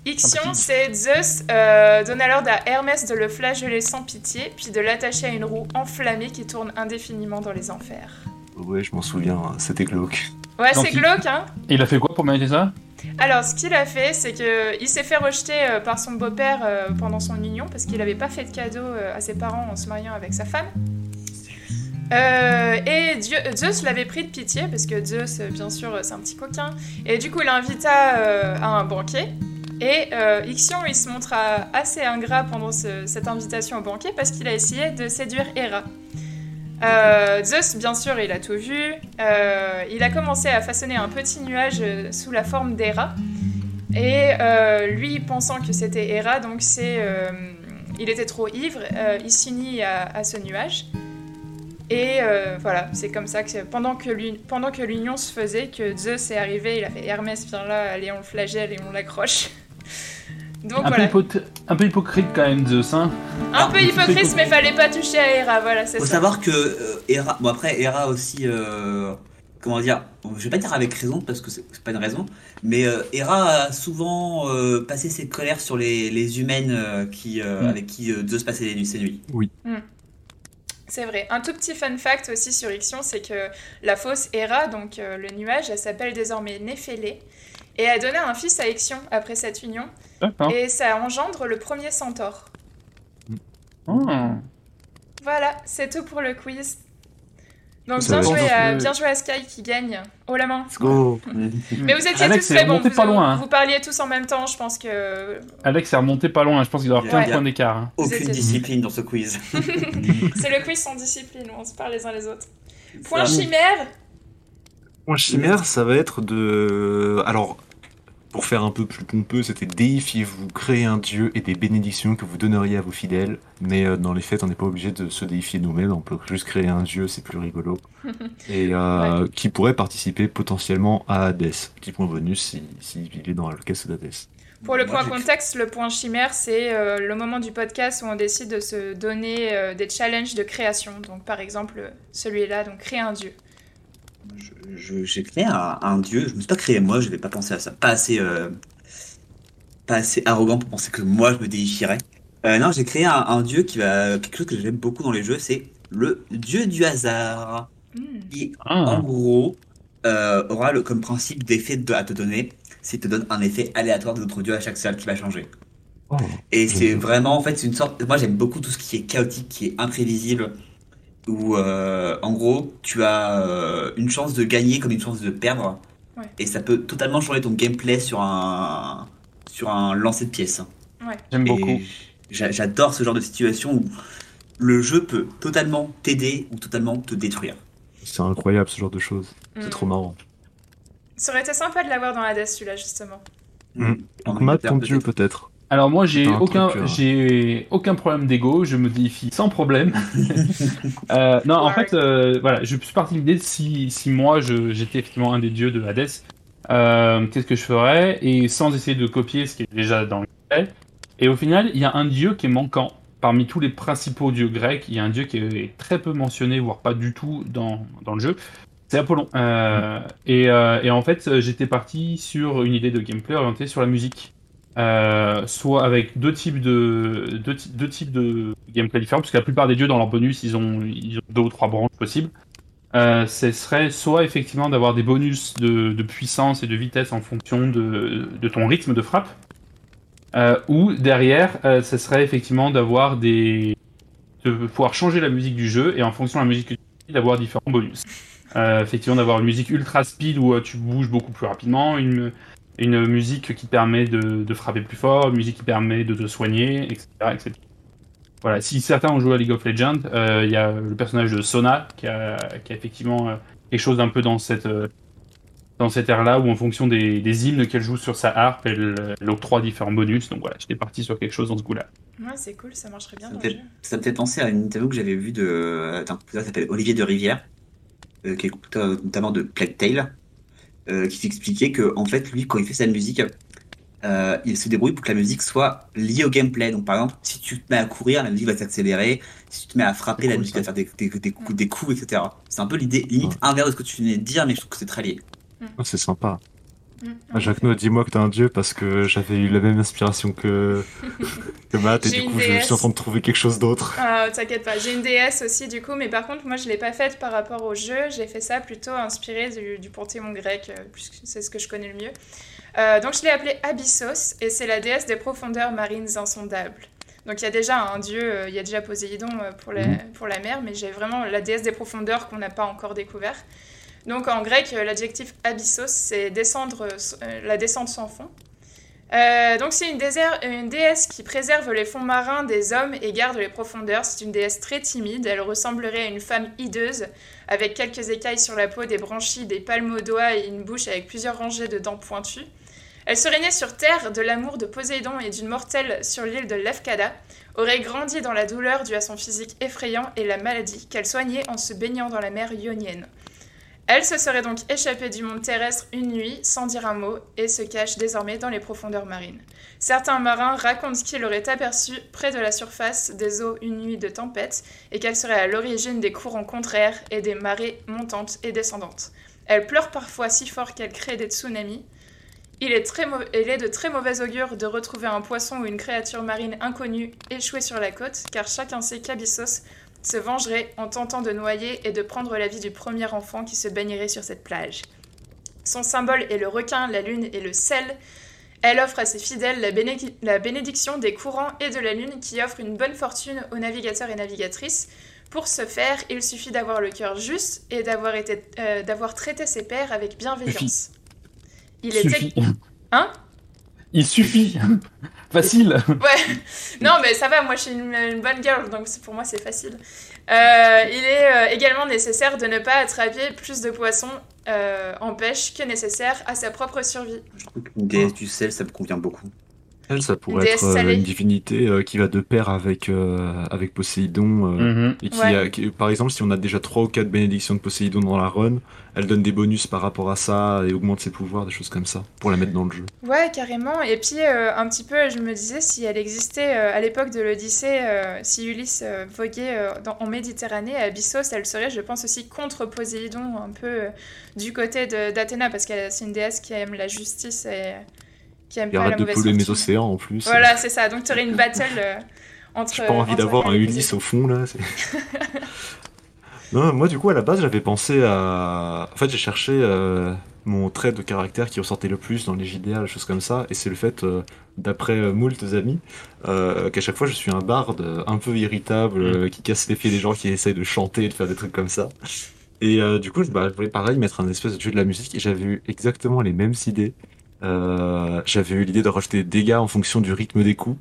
Ixion, c'est Zeus euh, donne à l'ordre à Hermès de le flageller sans pitié, puis de l'attacher à une roue enflammée qui tourne indéfiniment dans les enfers. Ouais, je m'en souviens, c'était glauque. Ouais, c'est il- glauque, hein Il a fait quoi pour mériter ça? Alors, ce qu'il a fait, c'est que il s'est fait rejeter euh, par son beau-père euh, pendant son union parce qu'il n'avait pas fait de cadeau euh, à ses parents en se mariant avec sa femme. Euh, et Zeus l'avait pris de pitié parce que Zeus, euh, bien sûr, euh, c'est un petit coquin. Et du coup, il l'invita euh, à un banquet. Et Ixion, il se montra assez ingrat pendant ce- cette invitation au banquet parce qu'il a essayé de séduire. Euh, Zeus, bien sûr, il a tout vu. Il a commencé à façonner un petit nuage sous la forme d'Héra. Et lui, pensant que c'était Héra, donc c'est, il était trop ivre, il s'unit à ce nuage. Et euh, voilà, c'est comme ça que pendant que l'uni- pendant que l'union se faisait, que Zeus est arrivé, il a fait Hermès, viens là, allez, on le flagelle et on l'accroche. *laughs* Donc un, peu voilà, hypocrite, un peu hypocrite quand même, Zeus. Hein. un Ah, peu c'est hypocrite, cool. mais fallait pas toucher à Héra, voilà, c'est Faut ça. savoir que euh, Hera, bon après Hera aussi, euh, comment dire, bon, je vais pas dire avec raison parce que c'est pas une raison, mais euh, Hera a souvent euh, passé ses colères sur les, les humaines euh, qui, euh, Mm. avec qui euh, Zeus passait les nuits, ses nuits. C'est vrai. Un tout petit fun fact aussi sur Ixion, c'est que la fausse Héra, donc euh, le nuage, elle s'appelle désormais Néphélé. Et elle a donné un fils à Ixion après cette union. D'accord. Et ça engendre le premier centaure. Ah. Voilà, c'est tout pour le quiz. Donc Ça bien joué, à, bien joué à Sky qui gagne. Oh la main. Let's go *laughs* Mais vous étiez Alex tous très bons. remonté Vous, pas loin, hein. vous parliez tous en même temps, je pense que Alex est remonté pas loin, je pense qu'il doit avoir Ouais. 15 points d'écart. hein. Aucune discipline dans ce quiz. *laughs* c'est le quiz sans discipline, on se parle les uns les autres. Point chimère Point chimère, ça va être de... Alors, pour faire un peu plus pompeux, c'était déifiez-vous, créez un dieu et des bénédictions que vous donneriez à vos fidèles. Mais euh, dans les faits, on n'est pas obligé de se déifier nous-mêmes, on peut juste créer un dieu, c'est plus rigolo. *laughs* et euh, qui pourrait participer potentiellement à Hades. Petit point bonus s'il si, s'il est dans la caisse d'Hadès. Pour le point contexte, le point chimère, c'est euh, le moment du podcast où on décide de se donner euh, des challenges de création. Donc par exemple, celui-là, donc créer un dieu. J'ai créé un, un dieu, je me suis pas créé moi, je vais pas penser à ça. Pas assez, euh, pas assez arrogant pour penser que moi je me déifierais. Euh, non, j'ai créé un, un dieu qui va. quelque chose que j'aime beaucoup dans les jeux, c'est le dieu du hasard. Hmm. Qui, en Ah. gros, euh, aura le, comme principe d'effet de- à te donner, c'est te donne un effet aléatoire de notre dieu à chaque salle qui va changer. Oh. Et c'est vraiment, en fait, c'est une sorte. Moi, j'aime beaucoup tout ce qui est chaotique, qui est imprévisible. Où, euh, en gros, tu as euh, une chance de gagner comme une chance de perdre. Ouais. Et ça peut totalement changer ton gameplay sur un, sur un lancer de pièces. J'aime beaucoup. j'a- J'adore ce genre de situation où le jeu peut totalement t'aider ou totalement te détruire. C'est incroyable ce genre de choses. Mm. C'est trop marrant. Ça aurait été sympa de l'avoir dans Hades, celui-là, justement. Mm. En Donc Matt, Angleterre, ton dieu peut-être. Alors moi j'ai aucun euh. j'ai aucun problème d'ego, je me défie sans problème. *laughs* Euh, non en fait euh, voilà, je suis parti de l'idée de si si moi je- j'étais effectivement un des dieux de Hades, euh, qu'est-ce que je ferais? Et sans essayer de copier ce qui est déjà dans le gameplay. Et au final il y a un dieu qui est manquant parmi tous les principaux dieux grecs. Il y a un dieu qui est très peu mentionné voire pas du tout dans dans le jeu. C'est Apollon. Euh, et, euh, et en fait, j'étais parti sur une idée de gameplay orientée sur la musique. Euh, soit avec deux types de deux, deux types de gameplay différents, parce la plupart des dieux dans leur bonus, ils ont, deux ou trois branches possibles. Euh, ce serait soit effectivement d'avoir des bonus de, puissance et de vitesse en fonction de, ton rythme de frappe, euh, ou derrière, ce serait effectivement d'avoir des de pouvoir changer la musique du jeu et en fonction de la musique d'avoir différents bonus. Effectivement, d'avoir une musique ultra speed où tu bouges beaucoup plus rapidement, une, une musique qui permet de, de frapper plus fort, une musique qui permet de te soigner, etc. etc. Voilà, si certains ont joué à League of Legends, euh, il y a le personnage de Sona qui a, qui a effectivement euh, quelque chose d'un peu dans cette, euh, dans cette ère-là où en fonction des, des hymnes qu'elle joue sur sa harpe, elle, elle octroie différents bonus. Donc voilà, j'étais parti sur quelque chose dans ce goût-là. Ouais, c'est cool, ça marcherait bien Ça dans me, le fait, jeu. ça me fait penser à une interview que j'avais vue de. Attends, ça s'appelle Olivier de Rivière, euh, qui est euh, notamment de Plague Tale, euh, qui t'expliquait que, en fait, lui, quand il fait sa musique, euh, il se débrouille pour que la musique soit liée au gameplay. Donc, par exemple, si tu te mets à courir, la musique va s'accélérer. Si tu te mets à frapper, la musique ça. va faire des, des, des coups, des coups, etc. C'est un peu l'idée limite Ouais. inverse de ce que tu venais de dire, mais je trouve que c'est très lié. Ah, c'est sympa. Mm. Ah, Jacques No, dis-moi que t'es un dieu parce que j'avais eu la même inspiration que, *laughs* que Matt et du coup je suis en train de trouver quelque chose d'autre. Ah, t'inquiète pas, j'ai une DS aussi du coup, mais par contre, moi je l'ai pas faite par rapport au jeu, j'ai fait ça plutôt inspiré du, du panthéon grec, euh, puisque c'est ce que je connais le mieux. Euh, donc je l'ai appelée Abyssos, et c'est la déesse des profondeurs marines insondables. Donc il y a déjà un dieu, euh, il y a déjà Poséidon pour la, pour la mer, mais j'ai vraiment la déesse des profondeurs qu'on n'a pas encore découvert. Donc en grec, euh, l'adjectif abyssos, c'est descendre, euh, la descente sans fond. Euh, donc c'est une déesse qui préserve les fonds marins des hommes et garde les profondeurs. C'est une déesse très timide. Elle ressemblerait à une femme hideuse avec quelques écailles sur la peau, des branchies, des palmes aux doigts et une bouche avec plusieurs rangées de dents pointues. Elle serait née sur Terre de l'amour de Poséidon et d'une mortelle sur l'île de Lefkada, aurait grandi dans la douleur due à son physique effrayant et la maladie qu'elle soignait en se baignant dans la mer ionienne. Elle se serait donc échappée du monde terrestre une nuit sans dire un mot et se cache désormais dans les profondeurs marines. Certains marins racontent qu'il aurait aperçu près de la surface des eaux une nuit de tempête et qu'elle serait à l'origine des courants contraires et des marées montantes et descendantes. Elle pleure parfois si fort qu'elle crée des tsunamis. Il est, de très mauvais augure de retrouver un poisson ou une créature marine inconnue échouée sur la côte, car chacun sait qu'Abyssos se vengerait en tentant de noyer et de prendre la vie du premier enfant qui se baignerait sur cette plage. Son symbole est le requin, la lune et le sel. Elle offre à ses fidèles la, béné- la bénédiction des courants et de la lune qui offre une bonne fortune aux navigateurs et navigatrices. Pour ce faire, il suffit d'avoir le cœur juste et d'avoir euh, traité ses pairs avec bienveillance. Il est suffit. Hein? Il suffit. Facile. Ouais, *laughs* non, mais ça va, moi je suis une, une bonne girl, donc pour moi c'est facile. Euh, il est euh, également nécessaire de ne pas attraper plus de poissons euh, en pêche que nécessaire à sa propre survie. Je trouve qu'une déesse du sel, ça me convient beaucoup. Elle, ça pourrait être euh, salée. une divinité euh, qui va de pair avec, euh, avec Poséidon. euh, Mhm. Et qui, Ouais. a- qui- par exemple, si on a déjà 3 ou 4 bénédictions de Poséidon dans la run, elle donne des bonus par rapport à ça et augmente ses pouvoirs, des choses comme ça, pour la mettre dans le jeu. Ouais, carrément. Et puis euh, un petit peu, je me disais si elle existait euh, à l'époque de l'Odyssée, euh, si Ulysse euh, voguait euh, dans- en Méditerranée, à Abyssos, elle serait, je pense aussi contre Poséidon, un peu euh, du côté de- d'Athéna, parce que c'est une déesse qui aime la justice et qui aime Il pas la arrête de mauvaise polluer mes océans en plus. Voilà, c'est ça. Donc tu aurais une battle euh, entre. J'ai pas envie d'avoir un Ulysse au fond là. *laughs* non, moi du coup à la base j'avais pensé à. En fait j'ai cherché euh, mon trait de caractère qui ressortait le plus dans les JDR, les choses comme ça, et c'est le fait, euh, d'après euh, moult amis, qu'à chaque fois je suis un barde un peu irritable, euh, qui casse les pieds des gens qui essayent de chanter et de faire des trucs comme ça. Et du coup, bah, je voulais pareil mettre un espèce de jeu de la musique et j'avais eu exactement les mêmes idées. Euh, j'avais eu l'idée de rajouter des dégâts en fonction du rythme des coups.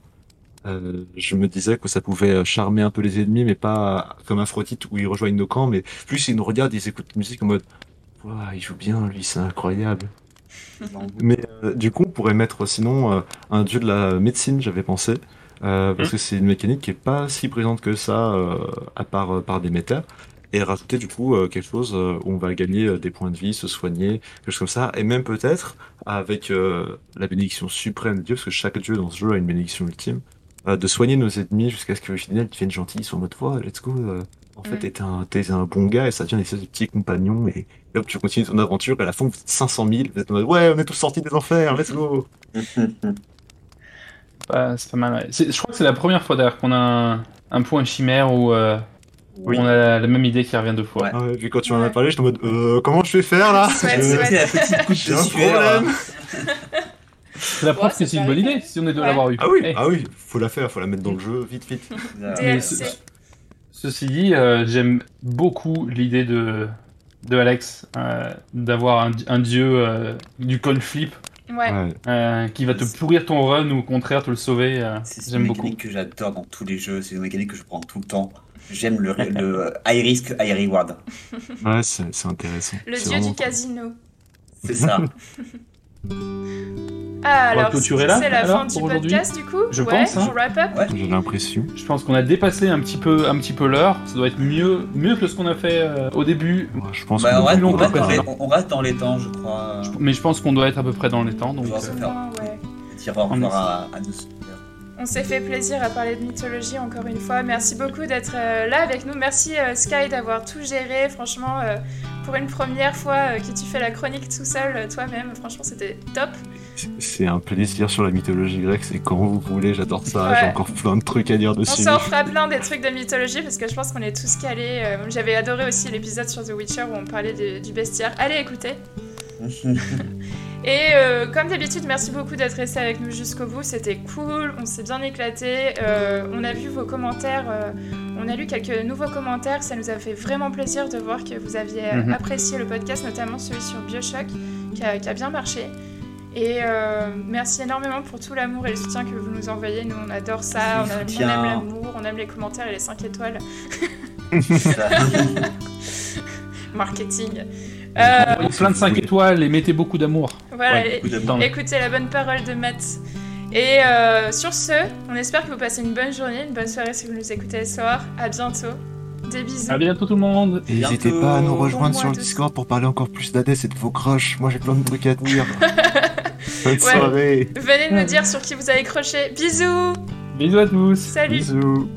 Euh, je me disais que ça pouvait charmer un peu les ennemis, mais pas comme Aphrodite où ils rejoignent nos camps, mais plus ils nous regardent, ils écoutent la musique en mode il joue bien lui, c'est incroyable. *laughs* mais euh, du coup, on pourrait mettre sinon euh, un dieu de la médecine, j'avais pensé. Euh, parce que c'est une mécanique qui est pas si présente que ça, euh, à part euh, par Déméter. Et rajouter du coup euh, quelque chose euh, où on va gagner euh, des points de vie, se soigner, quelque chose comme ça. Et même peut-être avec euh, la bénédiction suprême de Dieu, parce que chaque dieu dans ce jeu a une bénédiction ultime, euh, de soigner nos ennemis jusqu'à ce qu'au final ils deviennent gentils, ils sont en mode oh, let's go. euh, en fait, Mm. t'es un, t'es un bon gars et ça devient des petits compagnons. Et, et hop, tu continues ton aventure. Et à la fin, vous êtes 500 000. Vous êtes en mode ouais, on est tous sortis des enfers, let's go. *laughs* Bah, c'est pas mal. ouais. C'est- Je crois que c'est la première fois d'ailleurs qu'on a un, un point chimère où, euh, où Oui. on a la, même idée qui revient deux fois. Ouais. Ah ouais, puis quand tu m'en as parlé, j'étais en mode euh, comment je vais faire là? Je-. C'était la petite couche de problème. C'est *laughs* la preuve que c'est c'est une bonne idée si on est de Ouais. l'avoir eu. Ah oui, Eh. ah oui, faut la faire, faut la mettre dans le jeu, vite, vite. *laughs* Mais DLC. ce- Ceci dit, euh, j'aime beaucoup l'idée de, de Alex euh, d'avoir un, un dieu euh, du coin flip Ouais. Ouais. euh, qui va te pourrir ton run ou au contraire te le sauver. euh, C'est une mécanique que j'adore dans tous les jeux. C'est une mécanique que je prends tout le temps. J'aime le, le high risk, high reward. Ouais, c'est intéressant. Le dieu du casino. C'est ça. *laughs* Ah, alors, c'est la alors, fin du podcast, du coup Je ouais, pense, hein. on wrap up Ouais. cool. J'ai l'impression. Je pense qu'on a dépassé un petit peu, un petit peu l'heure. Ça doit être mieux, mieux que ce qu'on a fait euh, au début. Ouais, Je pense Bah, on, reste, on reste dans les, précédent. on reste dans les temps, je crois. Mais je pense qu'on doit être à peu près dans les temps. Donc, On va euh, faire revoir à, à nos. On s'est fait plaisir à parler de mythologie encore une fois. Merci beaucoup d'être euh, là avec nous. Merci euh, Sky d'avoir tout géré. Franchement, euh, pour une première fois que tu fais la chronique tout seul toi-même, franchement c'était top. c'est un plaisir sur la mythologie grecque, c'est quand vous voulez, j'adore ça. Ouais. J'ai encore plein de trucs à dire On dessus. s'en fera plein des trucs de mythologie parce que je pense qu'on est tous calés. J'avais adoré aussi l'épisode sur The Witcher où on parlait de- du bestiaire. Allez écoutez. *laughs* Et euh, comme d'habitude, merci beaucoup d'être resté avec nous jusqu'au bout. C'était cool, on s'est bien éclaté. Euh, on a vu vos commentaires, euh, on a lu quelques nouveaux commentaires. Ça nous a fait vraiment plaisir de voir que vous aviez Mhm. apprécié le podcast, notamment celui sur Bioshock, qui a, qui a bien marché. Et merci énormément pour tout l'amour et le soutien que vous nous envoyez. Nous, on adore ça, on, on aime l'amour, on aime les commentaires et les 5 étoiles. *laughs* *laughs* Marketing. Euh, plein de 5 étoiles et mettez beaucoup d'amour. voilà, Ouais, beaucoup Écoutez la bonne parole de Matt. Et euh, sur ce, on espère que vous passez une bonne journée, une bonne soirée si vous nous écoutez le soir. À bientôt. Des bisous. À bientôt tout le monde. Et N'hésitez pas à nous rejoindre sur le Discord pour parler encore plus d'Hadès et de vos crushs. Moi j'ai plein de trucs à dire. *laughs* Bonne Ouais. soirée. Venez nous dire sur qui vous avez croché. Bisous Bisous à tous. Salut Bisous.